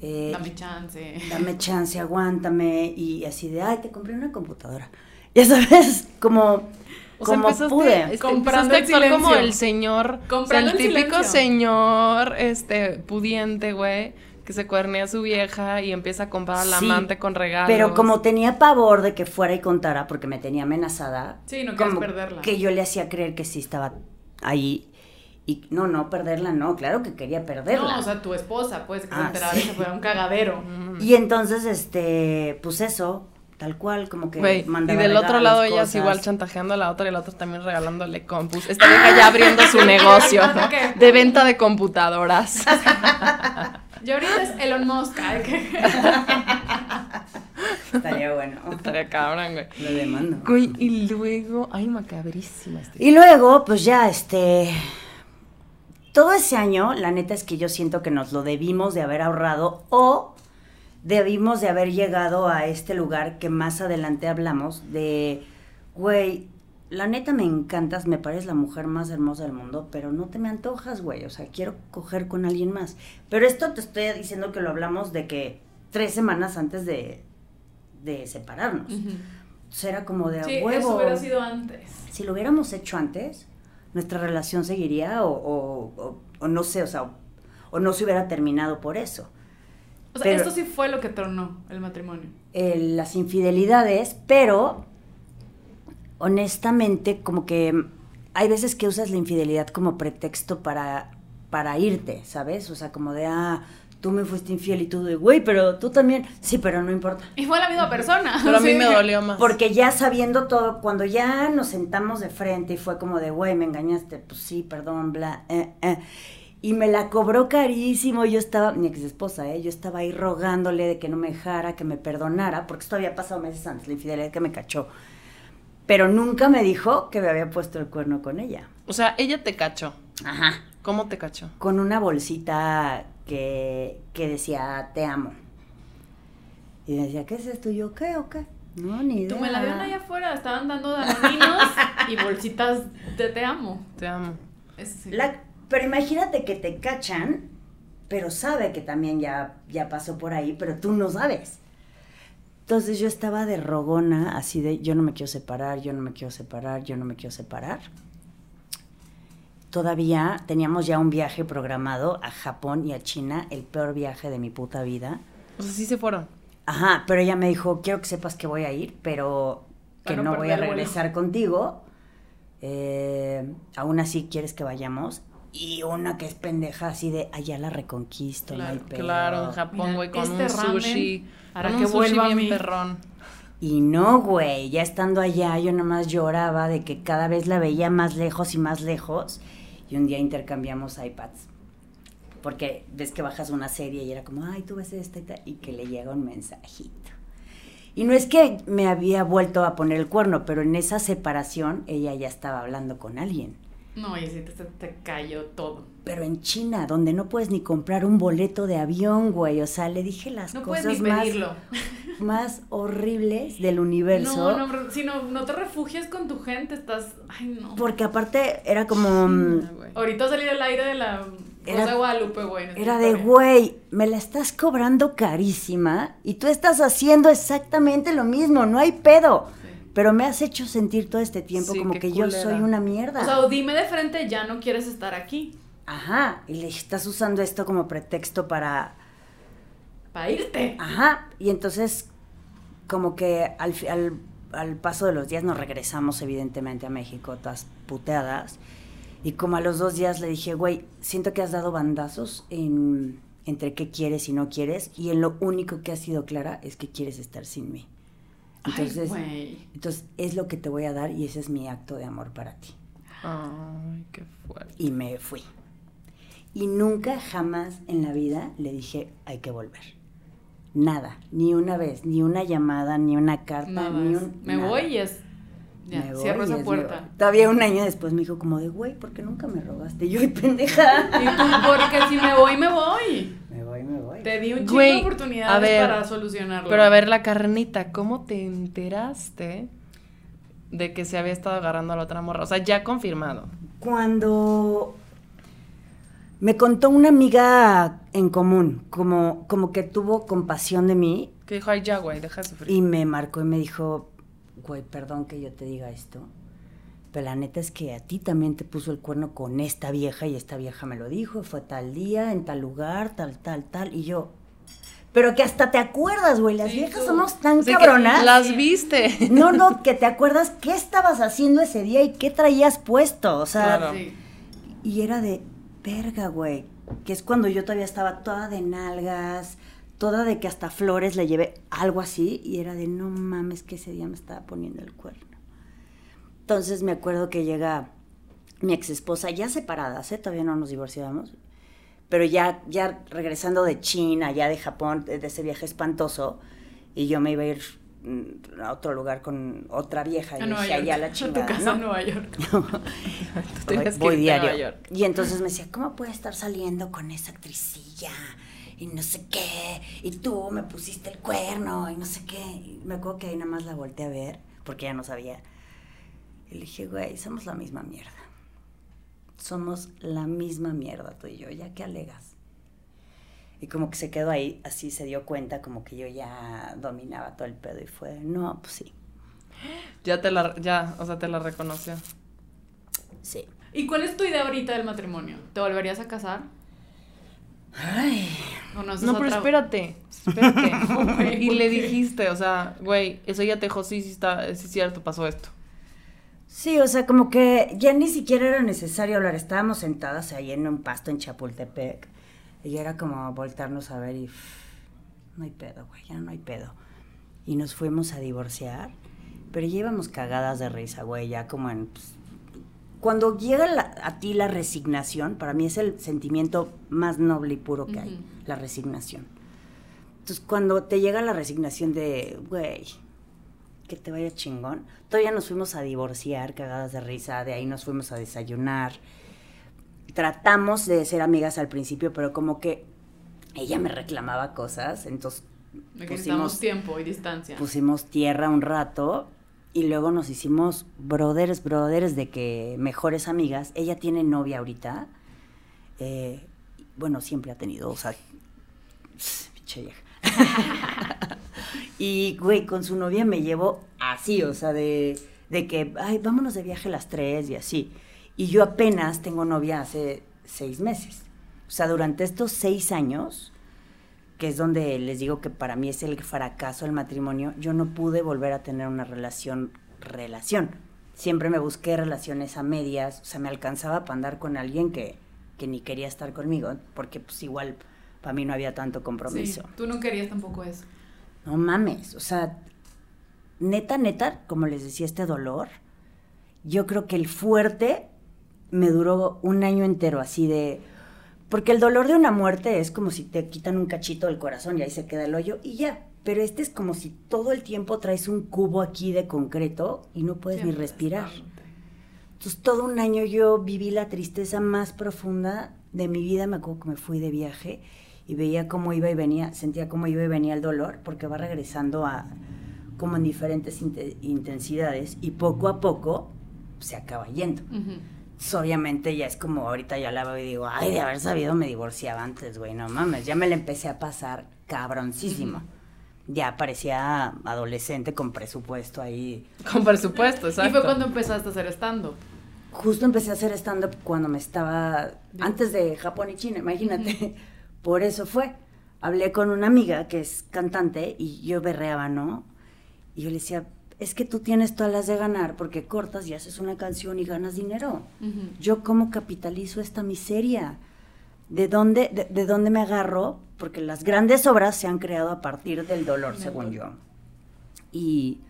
Speaker 5: eh,
Speaker 1: Dame chance.
Speaker 5: dame chance, aguántame, y así de, ay, te compré una computadora. Ya sabes, como,
Speaker 2: O sea,
Speaker 5: como
Speaker 2: empezaste,
Speaker 5: pude.
Speaker 2: este,
Speaker 1: Comprando
Speaker 2: empezaste a
Speaker 1: el
Speaker 2: actuar como el señor, o sea,
Speaker 1: Comprando
Speaker 2: el
Speaker 1: el
Speaker 2: típico
Speaker 1: silencio.
Speaker 2: señor, este, pudiente, güey, que se cuernea a su vieja y empieza a comprar al
Speaker 5: Sí,
Speaker 2: amante con regalos.
Speaker 5: Pero como tenía pavor de que fuera y contara, porque me tenía amenazada.
Speaker 1: Sí, no querías
Speaker 5: como
Speaker 1: perderla.
Speaker 5: Que yo le hacía creer que sí estaba ahí. Y no, no, perderla, no, claro que quería perderla.
Speaker 1: No, o sea, tu esposa, pues, que se
Speaker 5: Ah,
Speaker 1: enterara
Speaker 5: sí.
Speaker 1: se fuera un cagadero.
Speaker 5: y entonces, este, pues eso, tal cual, como que
Speaker 2: Güey, y del otro lado ellas
Speaker 5: cosas.
Speaker 2: igual chantajeando a la otra y la otra también regalándole compus. Esta vieja ya abriendo su negocio de venta de computadoras.
Speaker 1: Yo ahorita es Elon Musk. ay, que-
Speaker 5: Estaría bueno.
Speaker 2: Estaría cabrón, güey.
Speaker 5: Lo demando.
Speaker 2: Güey, y luego, ay, macabrísima esta
Speaker 5: Y luego, pues ya, este. Todo ese año, la neta es que yo siento que nos lo debimos de haber ahorrado o debimos de haber llegado a este lugar que más adelante hablamos de, güey, la neta me encantas, me pareces la mujer más hermosa del mundo, pero no te me antojas, güey, o sea, quiero coger con alguien más. Pero esto te estoy diciendo que lo hablamos de que tres semanas antes de, de separarnos.
Speaker 1: Ujú.
Speaker 5: Entonces era como de a
Speaker 1: Sí, eso
Speaker 5: huevo
Speaker 1: hubiera sido antes.
Speaker 5: si lo hubiéramos hecho antes, nuestra relación seguiría o, o- o- o no sé, o sea, o no se hubiera terminado por eso.
Speaker 1: O sea,
Speaker 5: Pero-
Speaker 1: esto sí fue lo que tronó el matrimonio.
Speaker 5: Eh, las infidelidades, pero honestamente como que hay veces que usas la infidelidad como pretexto para, para irte, ¿sabes? O sea, como de, ah, tú me fuiste infiel y tú de, güey, pero tú también, sí, pero no importa.
Speaker 1: Y fue la misma persona.
Speaker 2: Pero a mí
Speaker 1: Sí.
Speaker 2: me dolió más.
Speaker 5: Porque ya sabiendo todo, cuando ya nos sentamos de frente y fue como de, güey, me engañaste, pues sí, perdón, bla, eh, eh. Y me la cobró carísimo, yo estaba, mi ex esposa, ¿eh? Yo estaba ahí rogándole de que no me dejara, que me perdonara, porque esto había pasado meses antes, la infidelidad que me cachó. Pero nunca me dijo que me había puesto el cuerno con ella.
Speaker 2: O sea, ella te cachó.
Speaker 5: Ajá.
Speaker 2: ¿Cómo te cachó?
Speaker 5: Con una bolsita que, que decía, te amo. Y decía, ¿qué es esto? Y yo, ¿qué o qué? No, ni idea.
Speaker 1: Tú me la vieron allá afuera, estaban dando danoninos y bolsitas de te amo.
Speaker 2: Te amo.
Speaker 1: Eso sí.
Speaker 5: La- pero imagínate que te cachan, pero sabe que también ya, ya pasó por ahí, pero tú no sabes. Entonces yo estaba de rogona, así de, yo no me quiero separar, yo no me quiero separar, yo no me quiero separar. Todavía teníamos ya un viaje programado a Japón y a China, el peor viaje de mi puta vida.
Speaker 2: O sea, sí se fueron.
Speaker 5: Ajá, pero ella me dijo, quiero que sepas que voy a ir, pero que
Speaker 1: no
Speaker 5: no voy a regresar contigo. Eh, aún así quieres que vayamos. Y una que es pendeja así de allá la reconquisto,
Speaker 1: Claro.
Speaker 2: Claro, en Japón, güey, con
Speaker 1: este
Speaker 2: un
Speaker 1: ramen
Speaker 2: sushi. con
Speaker 1: que vuelva a
Speaker 2: bien
Speaker 1: mí.
Speaker 2: perrón.
Speaker 5: Y no, güey, ya estando allá yo nomás lloraba de que cada vez la veía más lejos y más lejos. Y un día intercambiamos iPads. Porque ves que bajas una serie y era como, ay, tú ves esta y tal", y que le llega un mensajito. Y no es que me había vuelto a poner el cuerno, pero en esa separación ella ya estaba hablando con alguien.
Speaker 1: No, y sí, te, te- cayó todo.
Speaker 5: Pero en China, donde no puedes ni comprar un boleto de avión, güey. O sea, le dije las
Speaker 1: No puedes
Speaker 5: cosas
Speaker 1: ni
Speaker 5: más,
Speaker 1: pedirlo.
Speaker 5: más horribles del universo.
Speaker 1: No, no, si no, no te refugies con tu gente, estás. Ay, no.
Speaker 5: Porque aparte era como... mm,
Speaker 2: Ah, güey.
Speaker 1: Ahorita salí del aire de la
Speaker 5: Era-
Speaker 1: de Guadalupe, güey.
Speaker 5: Era de, güey, me la estás cobrando carísima y tú estás haciendo exactamente lo mismo, no hay pedo. Pero me has hecho sentir todo este tiempo
Speaker 2: Sí,
Speaker 5: como que yo soy una mierda.
Speaker 1: O sea, o dime de frente, ya no quieres estar aquí.
Speaker 5: Ajá, y le estás usando esto como pretexto para...
Speaker 1: Para irte.
Speaker 5: Ajá, y entonces como que al, al, al paso de los días nos regresamos evidentemente a México, todas puteadas. Y como a los dos días le dije, güey, siento que has dado bandazos en, entre qué quieres y no quieres, y en lo único que has sido clara es que quieres estar sin mí. Entonces, entonces es lo que te voy a dar y ese es mi acto de amor para ti.
Speaker 2: Ay, qué fuerte.
Speaker 5: Y me fui. Y nunca jamás en la vida le dije, hay que volver. Nada, ni una vez, ni una llamada, ni una carta,
Speaker 1: Nada,
Speaker 5: ni un...
Speaker 1: me
Speaker 5: nada.
Speaker 1: voy y es. Ya,
Speaker 5: Me voy
Speaker 1: cierro esa
Speaker 5: es
Speaker 1: puerta.
Speaker 5: mi- Todavía un año después me dijo como de, güey, ¿por qué nunca me robaste? Y yo, "Ay, pendeja.
Speaker 1: Y tú, porque si me voy, me voy.
Speaker 5: Me voy, me voy.
Speaker 1: Te di un chingo
Speaker 2: Güey,
Speaker 1: de oportunidades
Speaker 2: a ver,
Speaker 1: para solucionarlo.
Speaker 2: Pero a ver, la carnita, ¿cómo te enteraste de que se había estado agarrando a la otra morra? O sea, ya confirmado.
Speaker 5: Cuando me contó una amiga en común, como, como que tuvo compasión de mí
Speaker 2: Que dijo, ay, ya, güey, deja de sufrir.
Speaker 5: y me marcó y me dijo, güey, perdón que yo te diga esto, pero la neta es que a ti también te puso el cuerno con esta vieja y esta vieja me lo dijo, fue tal día, en tal lugar, tal, tal, tal, y yo, pero que hasta te acuerdas, güey, las
Speaker 1: Sí,
Speaker 5: viejas
Speaker 1: tú.
Speaker 5: somos tan
Speaker 2: que
Speaker 5: cabronas.
Speaker 2: las viste.
Speaker 5: No, no, que te acuerdas qué estabas haciendo ese día y qué traías puesto, o sea,
Speaker 2: Claro.
Speaker 1: Sí.
Speaker 5: y era de verga, güey. Que es cuando yo todavía estaba toda de nalgas, toda de que hasta flores le llevé algo así. Y era de no mames, que ese día me estaba poniendo el cuerno. Entonces me acuerdo que llega mi ex esposa, ya separadas, ¿eh? todavía no nos divorciamos. Pero ya, ya regresando de China, ya de Japón, de, ese viaje espantoso. Y yo me iba a ir mm, a otro lugar con otra vieja. Y
Speaker 1: A
Speaker 5: le
Speaker 1: Nueva
Speaker 5: dije,
Speaker 1: York.
Speaker 5: allá la
Speaker 1: a tu
Speaker 5: chingada.
Speaker 1: casa
Speaker 5: ¿no?
Speaker 1: en Nueva York.
Speaker 2: Tú que
Speaker 5: voy
Speaker 2: a
Speaker 5: diario.
Speaker 2: Nueva York.
Speaker 5: Y entonces me decía, ¿cómo puede estar saliendo con esa actricilla? Y no sé qué. Y tú me pusiste el cuerno y no sé qué. Y me acuerdo que ahí nada más la volteé a ver porque ya no sabía. Y le dije, güey, somos la misma mierda. Somos la misma mierda tú y yo, ¿ya qué alegas? Y como que se quedó ahí, así se dio cuenta, como que yo ya dominaba todo el pedo y fue, no, pues sí,
Speaker 2: Ya te la, ya, o sea, te la reconoció.
Speaker 5: sí.
Speaker 1: ¿Y cuál es tu idea ahorita del matrimonio? ¿Te volverías a casar?
Speaker 5: Ay,
Speaker 1: ¿O no,
Speaker 2: No, pero espérate, espérate.
Speaker 1: Güey,
Speaker 2: y
Speaker 1: ¿por
Speaker 2: le
Speaker 1: qué?
Speaker 2: dijiste, o sea, güey, eso ya te dijo, sí, sí está, sí es cierto, pasó esto.
Speaker 5: Sí, o sea, como que ya ni siquiera era necesario hablar. Estábamos sentadas ahí en un pasto en Chapultepec. Y era como voltarnos a ver y... pff, no hay pedo, güey, ya no hay pedo. Y nos fuimos a divorciar. Pero ya íbamos cagadas de risa, güey, ya como en... pues, cuando llega la- a ti la resignación, para mí es el sentimiento más noble y puro que hay,
Speaker 1: Ujú.
Speaker 5: la resignación. Entonces, cuando te llega la resignación de, güey, que te vaya chingón. Todavía nos fuimos a divorciar, cagadas de risa, de ahí nos fuimos a desayunar. Tratamos de ser amigas al principio, pero como que ella me reclamaba cosas, entonces pusimos,
Speaker 1: tiempo y distancia.
Speaker 5: pusimos tierra un rato y luego nos hicimos brothers, brothers de que mejores amigas. Ella tiene novia ahorita. eh, bueno, siempre ha tenido, o sea, pinche vieja. y, güey, con su novia me llevo así, o sea, de, de que, ay, vámonos de viaje las tres y así. Y yo apenas tengo novia hace seis meses. O sea, durante estos seis años, que es donde les digo que para mí es el fracaso del matrimonio, yo no pude volver a tener una relación, relación. Siempre me busqué relaciones a medias, o sea, me alcanzaba para andar con alguien que, que ni quería estar conmigo, porque pues igual para mí no había tanto
Speaker 1: sí,
Speaker 5: compromiso.
Speaker 1: tú no querías tampoco eso.
Speaker 5: No mames, o sea, neta, neta, como les decía, este dolor, yo creo que el fuerte me duró un año entero así de... Porque el dolor de una muerte es como si te quitan un cachito del corazón y ahí se queda el hoyo y ya. Pero este es como si todo el tiempo traes un cubo aquí de concreto y no puedes
Speaker 1: Siempre
Speaker 5: ni respirar. Entonces todo un año yo viví la tristeza más profunda de mi vida. Me acuerdo que me fui de viaje y veía cómo iba y venía, sentía cómo iba y venía el dolor, porque va regresando a como en diferentes inte- intensidades y poco a poco se acaba yendo.
Speaker 1: Ujú.
Speaker 5: Entonces, obviamente ya es como ahorita ya la veo y digo, ay, de haber sabido me divorciaba antes, güey, no mames, ya me la empecé a pasar cabroncísimo. Ya parecía adolescente con presupuesto ahí.
Speaker 2: Con presupuesto, exacto.
Speaker 1: Y fue cuando empezaste a hacer stand-up.
Speaker 5: Justo empecé a hacer stand-up cuando me estaba, antes de Japón y China, imagínate. Por eso fue. Hablé con una amiga que es cantante y yo berreaba, ¿no? Y yo le decía, es que tú tienes todas las de ganar porque cortas y haces una canción y ganas dinero. ¿Yo cómo capitalizo esta miseria? ¿De dónde, de, de dónde me agarro? Porque las grandes obras se han creado a partir del dolor, según yo. Y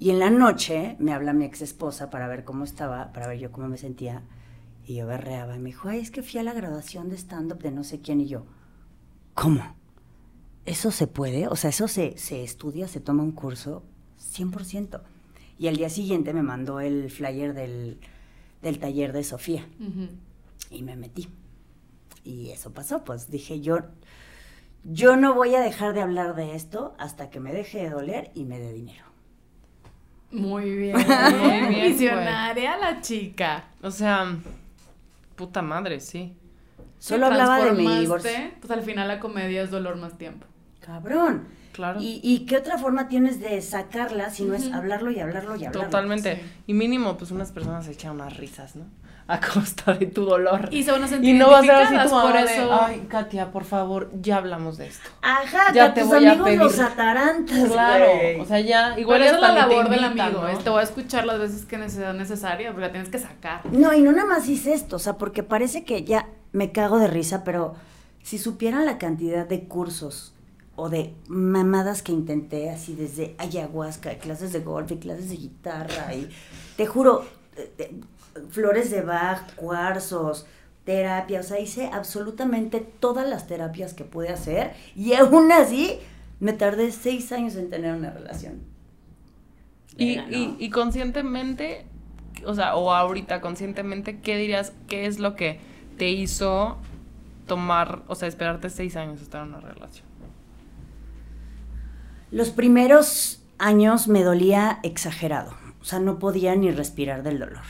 Speaker 5: Y en la noche me habla mi ex esposa para ver cómo estaba, para ver yo cómo me sentía. Y yo berreaba y me dijo, ay, es que fui a la graduación de stand-up de no sé quién. Y yo, ¿cómo? ¿Eso se puede? O sea, ¿eso se, se estudia, se toma un curso? 100%. Y al día siguiente me mandó el flyer del, del taller de Sofía. Y me metí. Y eso pasó, pues dije yo, yo no voy a dejar de hablar de esto hasta que me deje de doler y me dé dinero.
Speaker 1: Muy bien.
Speaker 2: Muy bien,
Speaker 1: Visionaria la chica.
Speaker 2: O sea, puta madre, sí.
Speaker 5: Solo hablaba de mi divorcio.
Speaker 1: Pues al final la comedia es dolor más tiempo.
Speaker 5: Cabrón.
Speaker 2: Claro.
Speaker 5: ¿Y, y qué otra forma tienes de sacarla si no es hablarlo y hablarlo y hablarlo?
Speaker 2: Totalmente.
Speaker 1: Sí.
Speaker 2: Y mínimo, pues unas personas se echan unas risas, ¿no? A costa de tu dolor.
Speaker 1: Y se van a sentir
Speaker 2: Y no va a ser así
Speaker 1: identificadas,
Speaker 2: tu mamá
Speaker 1: por
Speaker 2: de,
Speaker 1: eso.
Speaker 2: Ay, Katia, por favor, ya hablamos de esto.
Speaker 5: Ajá,
Speaker 2: Ya
Speaker 5: que
Speaker 2: te
Speaker 5: tus
Speaker 2: voy a
Speaker 5: amigos
Speaker 2: pedir.
Speaker 5: los atarantas,
Speaker 2: Claro. O sea, ya, igual
Speaker 1: es la labor del amigo. te voy a escuchar las veces que sea necesaria, porque la tienes que sacar.
Speaker 5: No, y no nada más hice esto, o sea, porque parece que ya me cago de risa, pero si supieran la cantidad de cursos o de mamadas que intenté, así desde ayahuasca, clases de golf y clases de guitarra, y te juro, eh, eh, flores de Bach, cuarzos, terapia, o sea, hice absolutamente todas las terapias que pude hacer, y aún así me tardé seis años en tener una relación.
Speaker 2: Y, y, y conscientemente, o sea, o ahorita conscientemente, ¿qué dirías, qué es lo que te hizo tomar, o sea, esperarte seis años a estar en una relación?
Speaker 5: Los primeros años me dolía exagerado, o sea, no podía ni respirar del dolor.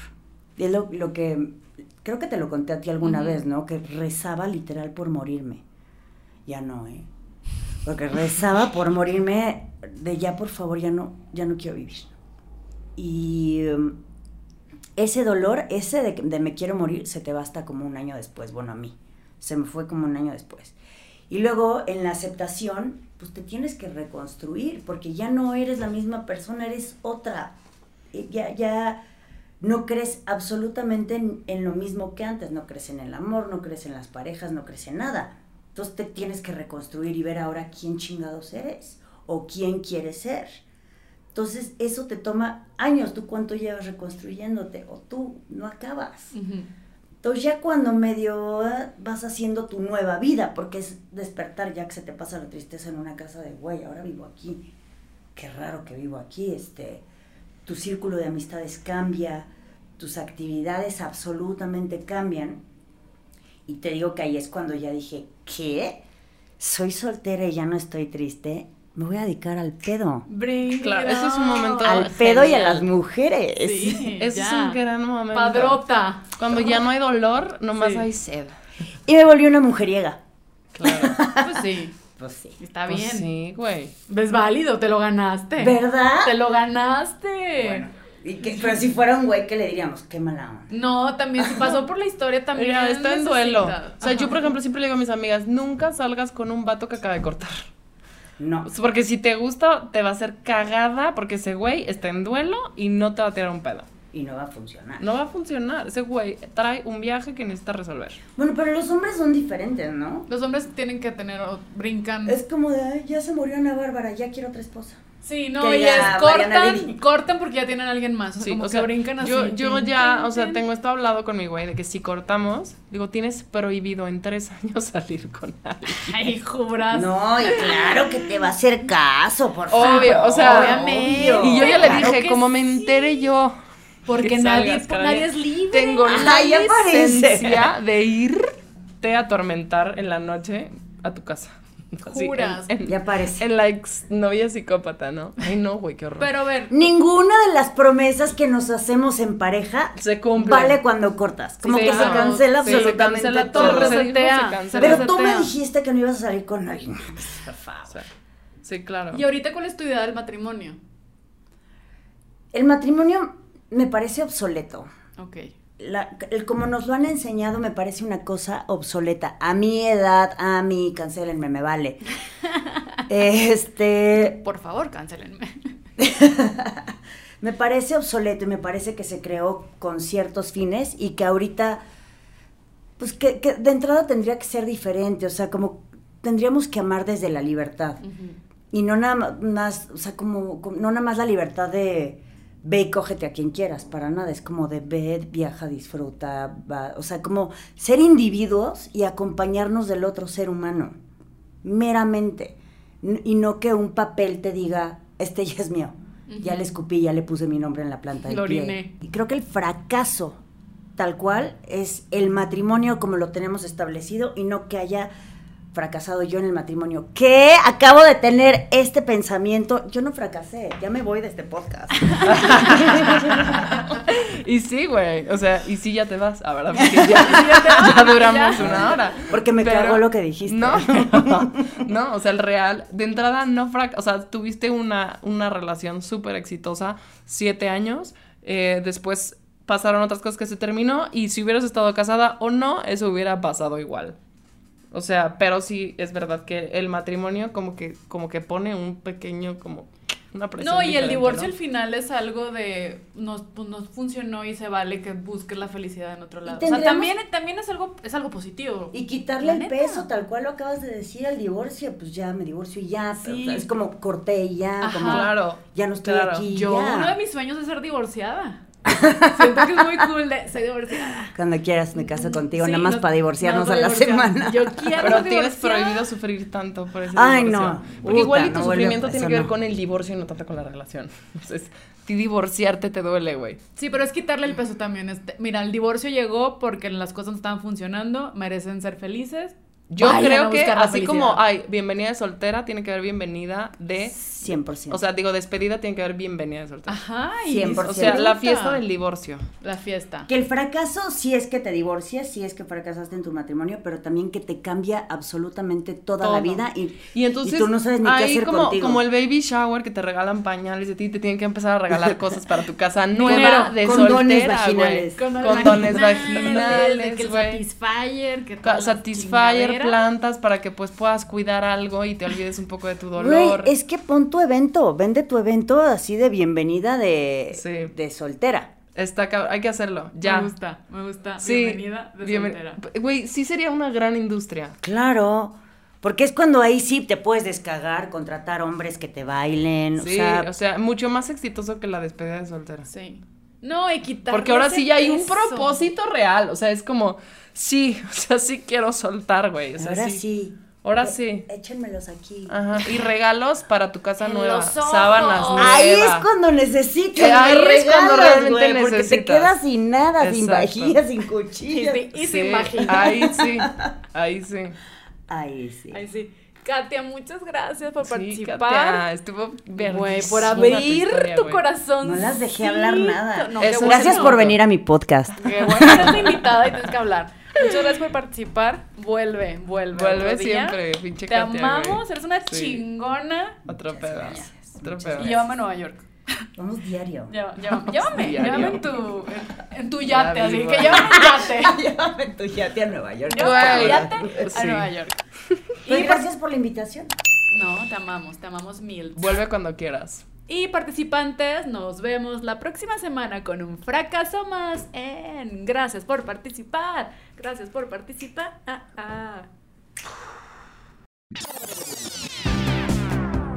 Speaker 5: Y es lo, lo que, creo que te lo conté a ti alguna vez, ¿no? Que rezaba literal por morirme. Ya no, ¿eh? Porque rezaba por morirme de ya, por favor, ya no, ya no quiero vivir. Y um, ese dolor, ese de, que- de me quiero morir, se te va hasta como un año después, bueno, a mí. Se me fue como un año después. Y luego en la aceptación, pues te tienes que reconstruir, porque ya no eres la misma persona, eres otra. Ya, ya no crees absolutamente en, lo mismo que antes, no crees en el amor, no crees en las parejas, no crees en nada. Entonces te tienes que reconstruir y ver ahora quién chingados eres o quién quieres ser. Entonces eso te toma años, tú cuánto llevas reconstruyéndote o tú no acabas. Entonces ya cuando medio eh, vas haciendo tu nueva vida, porque es despertar ya que se te pasa la tristeza en una casa de, güey, ahora vivo aquí, qué raro que vivo aquí, este, tu círculo de amistades cambia, tus actividades absolutamente cambian. Y te digo que ahí es cuando ya dije, ¿qué? Soy soltera y ya no estoy triste, me voy a dedicar al pedo.
Speaker 1: Bring
Speaker 2: Claro, ese es un momento-
Speaker 5: Al pedo y a las mujeres.
Speaker 1: Sí,
Speaker 2: Ese es un gran momento.
Speaker 1: Padrota.
Speaker 2: Cuando ya no hay dolor, nomás
Speaker 1: Sí.
Speaker 2: hay sed.
Speaker 5: Y me volví una mujeriega.
Speaker 2: Claro.
Speaker 1: Pues sí,
Speaker 5: Pues sí.
Speaker 1: está
Speaker 2: Pues
Speaker 1: bien.
Speaker 2: sí, güey.
Speaker 1: Es válido, te lo ganaste.
Speaker 5: ¿Verdad?
Speaker 1: Te lo ganaste.
Speaker 5: Bueno, y que- pero si fuera un güey que le diríamos, qué mala onda.
Speaker 1: No, también si pasó por la historia también.
Speaker 2: Mira, está en duelo. O sea, yo, por ejemplo, siempre le digo a mis amigas, nunca salgas con un vato que acaba de cortar.
Speaker 5: No.
Speaker 2: Porque si te gusta, te va a hacer cagada porque ese güey está en duelo y no te va a tirar un pedo.
Speaker 5: Y no va a funcionar.
Speaker 2: No va a funcionar. Ese güey trae un viaje que necesita resolver.
Speaker 5: Bueno, pero los hombres son diferentes, ¿no?
Speaker 1: Los hombres tienen que tener, o brincan.
Speaker 5: Es como de, "Ay, ya se murió Ana Bárbara, ya quiero otra esposa.
Speaker 1: Sí, no, y
Speaker 5: ya
Speaker 1: es cortan, cortan porque ya tienen a alguien más. O sea,
Speaker 2: Sí,
Speaker 1: como
Speaker 2: o
Speaker 1: que
Speaker 2: sea,
Speaker 1: brincan así.
Speaker 2: yo, yo ya, o sea, tengo esto hablado con mi güey de que si cortamos, digo, tienes prohibido en tres años salir con alguien.
Speaker 1: Ay, juras.
Speaker 5: No, y claro que te va a hacer caso, por favor.
Speaker 2: Obvio, o sea,
Speaker 1: obviamente.
Speaker 5: obvio.
Speaker 2: Y yo ya le
Speaker 1: Claro
Speaker 2: dije,
Speaker 1: que
Speaker 2: como me entere yo.
Speaker 1: Porque
Speaker 2: que
Speaker 1: nadie,
Speaker 2: salgas,
Speaker 1: nadie es libre.
Speaker 2: Tengo
Speaker 5: Ajá,
Speaker 2: la licencia de irte a atormentar en la noche a tu casa. Así, en-
Speaker 1: Juras.
Speaker 2: En,
Speaker 5: Ya parece.
Speaker 2: en la ex novia psicópata, ¿no? Ay, no, güey, qué horror.
Speaker 1: Pero a ver,
Speaker 5: Ninguna de las promesas que nos hacemos en pareja
Speaker 2: se cumple.
Speaker 5: vale cuando cortas. Como
Speaker 2: Sí,
Speaker 5: que se cancela
Speaker 2: Sí, se
Speaker 5: absolutamente
Speaker 2: cancela
Speaker 5: todo.
Speaker 2: todo.
Speaker 1: Se
Speaker 2: Se
Speaker 1: resetea,
Speaker 2: se cancela.
Speaker 5: Pero
Speaker 1: se
Speaker 5: tú me
Speaker 1: resetea.
Speaker 5: dijiste que no ibas a salir con alguien. Por favor.
Speaker 2: O sea, sí, claro.
Speaker 1: ¿y ahorita cuál es tu idea del matrimonio?
Speaker 5: El matrimonio me parece obsoleto.
Speaker 1: Ok.
Speaker 5: La- el, como nos lo han enseñado me parece una cosa obsoleta. A mi edad, a mí, cancelenme, me vale. este,
Speaker 1: Por favor, cancelenme.
Speaker 5: me parece obsoleto y me parece que se creó con ciertos fines y que ahorita, pues que, que de entrada tendría que ser diferente, o sea, como tendríamos que amar desde la libertad. Y no nada más, o sea, como, como- no nada más la libertad de ve y cógete a quien quieras, para nada. Es como de ve, viaja, disfruta, va. O sea, como ser individuos y acompañarnos del otro ser humano. Meramente. Y no que un papel te diga, este ya es mío. Ya le escupí, ya le puse mi nombre en la planta del pie. Y creo que el fracaso, tal cual, es el matrimonio como lo tenemos establecido y no que haya fracasado yo en el matrimonio. ¿Qué? Acabo de tener este pensamiento. Yo no fracasé, ya me voy de este podcast.
Speaker 2: Y sí, güey. O sea, y sí ya te vas. A ver, porque ya, ya duramos
Speaker 1: Ya.
Speaker 2: una hora.
Speaker 5: Porque me
Speaker 2: Pero-
Speaker 5: cagó lo que dijiste.
Speaker 2: No, no, o sea, el real, de entrada no frac, o sea, tuviste una, una relación súper exitosa, siete años, eh, después pasaron otras cosas que se terminó y si hubieras estado casada o no, eso hubiera pasado igual. O sea, pero sí es verdad que el matrimonio como que, como que pone un pequeño, como, una presión
Speaker 1: No, y el divorcio
Speaker 2: ¿no?
Speaker 1: al final es algo de nos, pues, nos funcionó y se vale que busques la felicidad en otro lado. O sea, también, también es algo, es algo positivo.
Speaker 5: Y quitarle el
Speaker 1: neta.
Speaker 5: peso, tal cual lo acabas de decir, al divorcio, pues ya me divorcio y ya. pero,
Speaker 1: Sí.
Speaker 5: o sea, es como corté y ya,
Speaker 1: Ajá.
Speaker 5: como
Speaker 2: Claro,
Speaker 5: ya no estoy
Speaker 2: claro.
Speaker 5: aquí.
Speaker 1: Yo,
Speaker 5: ya.
Speaker 1: uno de mis sueños es ser divorciada. Siento que es muy cool de ser divorciada.
Speaker 5: Cuando quieras me caso contigo,
Speaker 1: Sí,
Speaker 5: nada más
Speaker 1: no-
Speaker 5: para divorciarnos
Speaker 1: nada
Speaker 5: a la
Speaker 1: para divorciarnos.
Speaker 5: semana.
Speaker 1: Yo quiero
Speaker 2: Pero tienes prohibido sufrir tanto por ese
Speaker 5: Ay,
Speaker 2: divorcio.
Speaker 5: no.
Speaker 2: Porque igual y tu
Speaker 5: no
Speaker 2: sufrimiento tiene
Speaker 5: eso
Speaker 2: que ver
Speaker 5: no.
Speaker 2: con el divorcio y no tanto con la relación. Entonces, ti divorciarte te duele, güey.
Speaker 1: Sí, pero es quitarle el peso también. Este, mira, el divorcio llegó porque las cosas no estaban funcionando, merecen ser felices.
Speaker 2: Yo
Speaker 1: Vayan
Speaker 2: creo que así como hay bienvenida de soltera, tiene que haber bienvenida de...
Speaker 5: 100%.
Speaker 2: O sea, digo, despedida tiene que haber bienvenida de soltera.
Speaker 1: Ajá, y
Speaker 5: 100%.
Speaker 2: O sea, la fiesta del divorcio.
Speaker 1: La fiesta.
Speaker 5: Que el fracaso sí es que te divorcias, sí es que fracasaste en tu matrimonio, pero también que te cambia absolutamente toda
Speaker 2: Todo.
Speaker 5: la vida y,
Speaker 2: Y entonces,
Speaker 5: tú no sabes ni qué
Speaker 2: ahí
Speaker 5: hacer
Speaker 2: como,
Speaker 5: contigo.
Speaker 2: como el baby shower que te regalan pañales y a ti te tienen que empezar a regalar cosas para tu casa nueva de
Speaker 5: condones
Speaker 2: soltera,
Speaker 5: vaginales.
Speaker 2: Condones
Speaker 1: de
Speaker 2: vaginales,
Speaker 1: que el
Speaker 2: güey.
Speaker 1: Satisfyer, que
Speaker 2: Satisfyer, plantas para que pues puedas cuidar algo y te olvides un poco de tu
Speaker 5: Güey,
Speaker 2: dolor.
Speaker 5: es que pon tu evento, vende tu evento así de bienvenida de,
Speaker 2: Sí.
Speaker 5: de soltera.
Speaker 2: Está hay que hacerlo, ya.
Speaker 1: Me gusta, me gusta.
Speaker 2: Sí,
Speaker 1: Bienvenida de
Speaker 2: bienven-
Speaker 1: soltera.
Speaker 2: Güey, sí sería una gran industria.
Speaker 5: Claro, porque es cuando ahí sí te puedes descagar, contratar hombres que te bailen,
Speaker 2: Sí,
Speaker 5: o sea,
Speaker 2: mucho más exitoso que la despedida de soltera.
Speaker 1: Sí. No, y quitar.
Speaker 2: Porque ahora sí ya hay un propósito real, o sea, es como, sí, o sea, sí quiero soltar, güey. O sea,
Speaker 5: ahora
Speaker 2: sí.
Speaker 5: sí.
Speaker 2: Ahora sí.
Speaker 5: Échenmelos aquí.
Speaker 2: Ajá. Y regalos para tu casa
Speaker 1: En
Speaker 2: nueva.
Speaker 1: los ojos.
Speaker 2: Sábanas nuevas.
Speaker 5: Ahí es cuando necesitas.
Speaker 2: Ahí
Speaker 5: los
Speaker 2: es cuando
Speaker 5: regalos,
Speaker 2: realmente
Speaker 5: güey, Porque te
Speaker 2: necesitas.
Speaker 5: quedas sin nada, sin
Speaker 2: Exacto.
Speaker 5: vajillas, sin
Speaker 1: Y,
Speaker 5: cuchillas.
Speaker 1: y
Speaker 2: Sí,
Speaker 1: sin vagina.
Speaker 2: Ahí sí, ahí sí.
Speaker 5: Ahí sí.
Speaker 1: Ay, sí. Katia, muchas gracias por
Speaker 2: Sí,
Speaker 1: participar.
Speaker 2: Katia, estuvo
Speaker 1: Güey, por abrir
Speaker 2: historia,
Speaker 1: tu corazón.
Speaker 5: No las dejé hablar nada.
Speaker 1: No, bueno.
Speaker 5: Gracias por venir a mi podcast.
Speaker 1: Qué bueno, eres la invitada y tienes que hablar. Muchas gracias por participar. Vuelve, vuelve.
Speaker 2: Vuelve siempre, pinche
Speaker 1: Te
Speaker 2: Katia,
Speaker 1: amamos,
Speaker 2: güey.
Speaker 1: eres una
Speaker 2: Sí.
Speaker 1: chingona.
Speaker 2: Otro pedo. Otro pedo.
Speaker 1: Y llévame a Nueva York.
Speaker 5: Vamos diario.
Speaker 1: Llévame, llévame, en tu, en, en tu yate,
Speaker 2: Ya
Speaker 1: así que llévame en yate.
Speaker 5: Llévame tu yate a Nueva York.
Speaker 1: Llévame en tu yate a. Nueva York.
Speaker 5: Pues
Speaker 1: Y
Speaker 5: gracias por la invitación.
Speaker 1: No, te amamos, te amamos mil.
Speaker 2: Vuelve cuando quieras.
Speaker 1: Y participantes, nos vemos la próxima semana con un fracaso más en Gracias por participar. Gracias por participar. Ah, ah.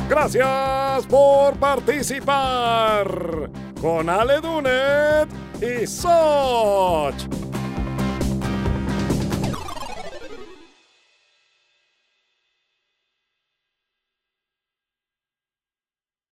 Speaker 4: Gracias por participar con Ale Dunet y Soch.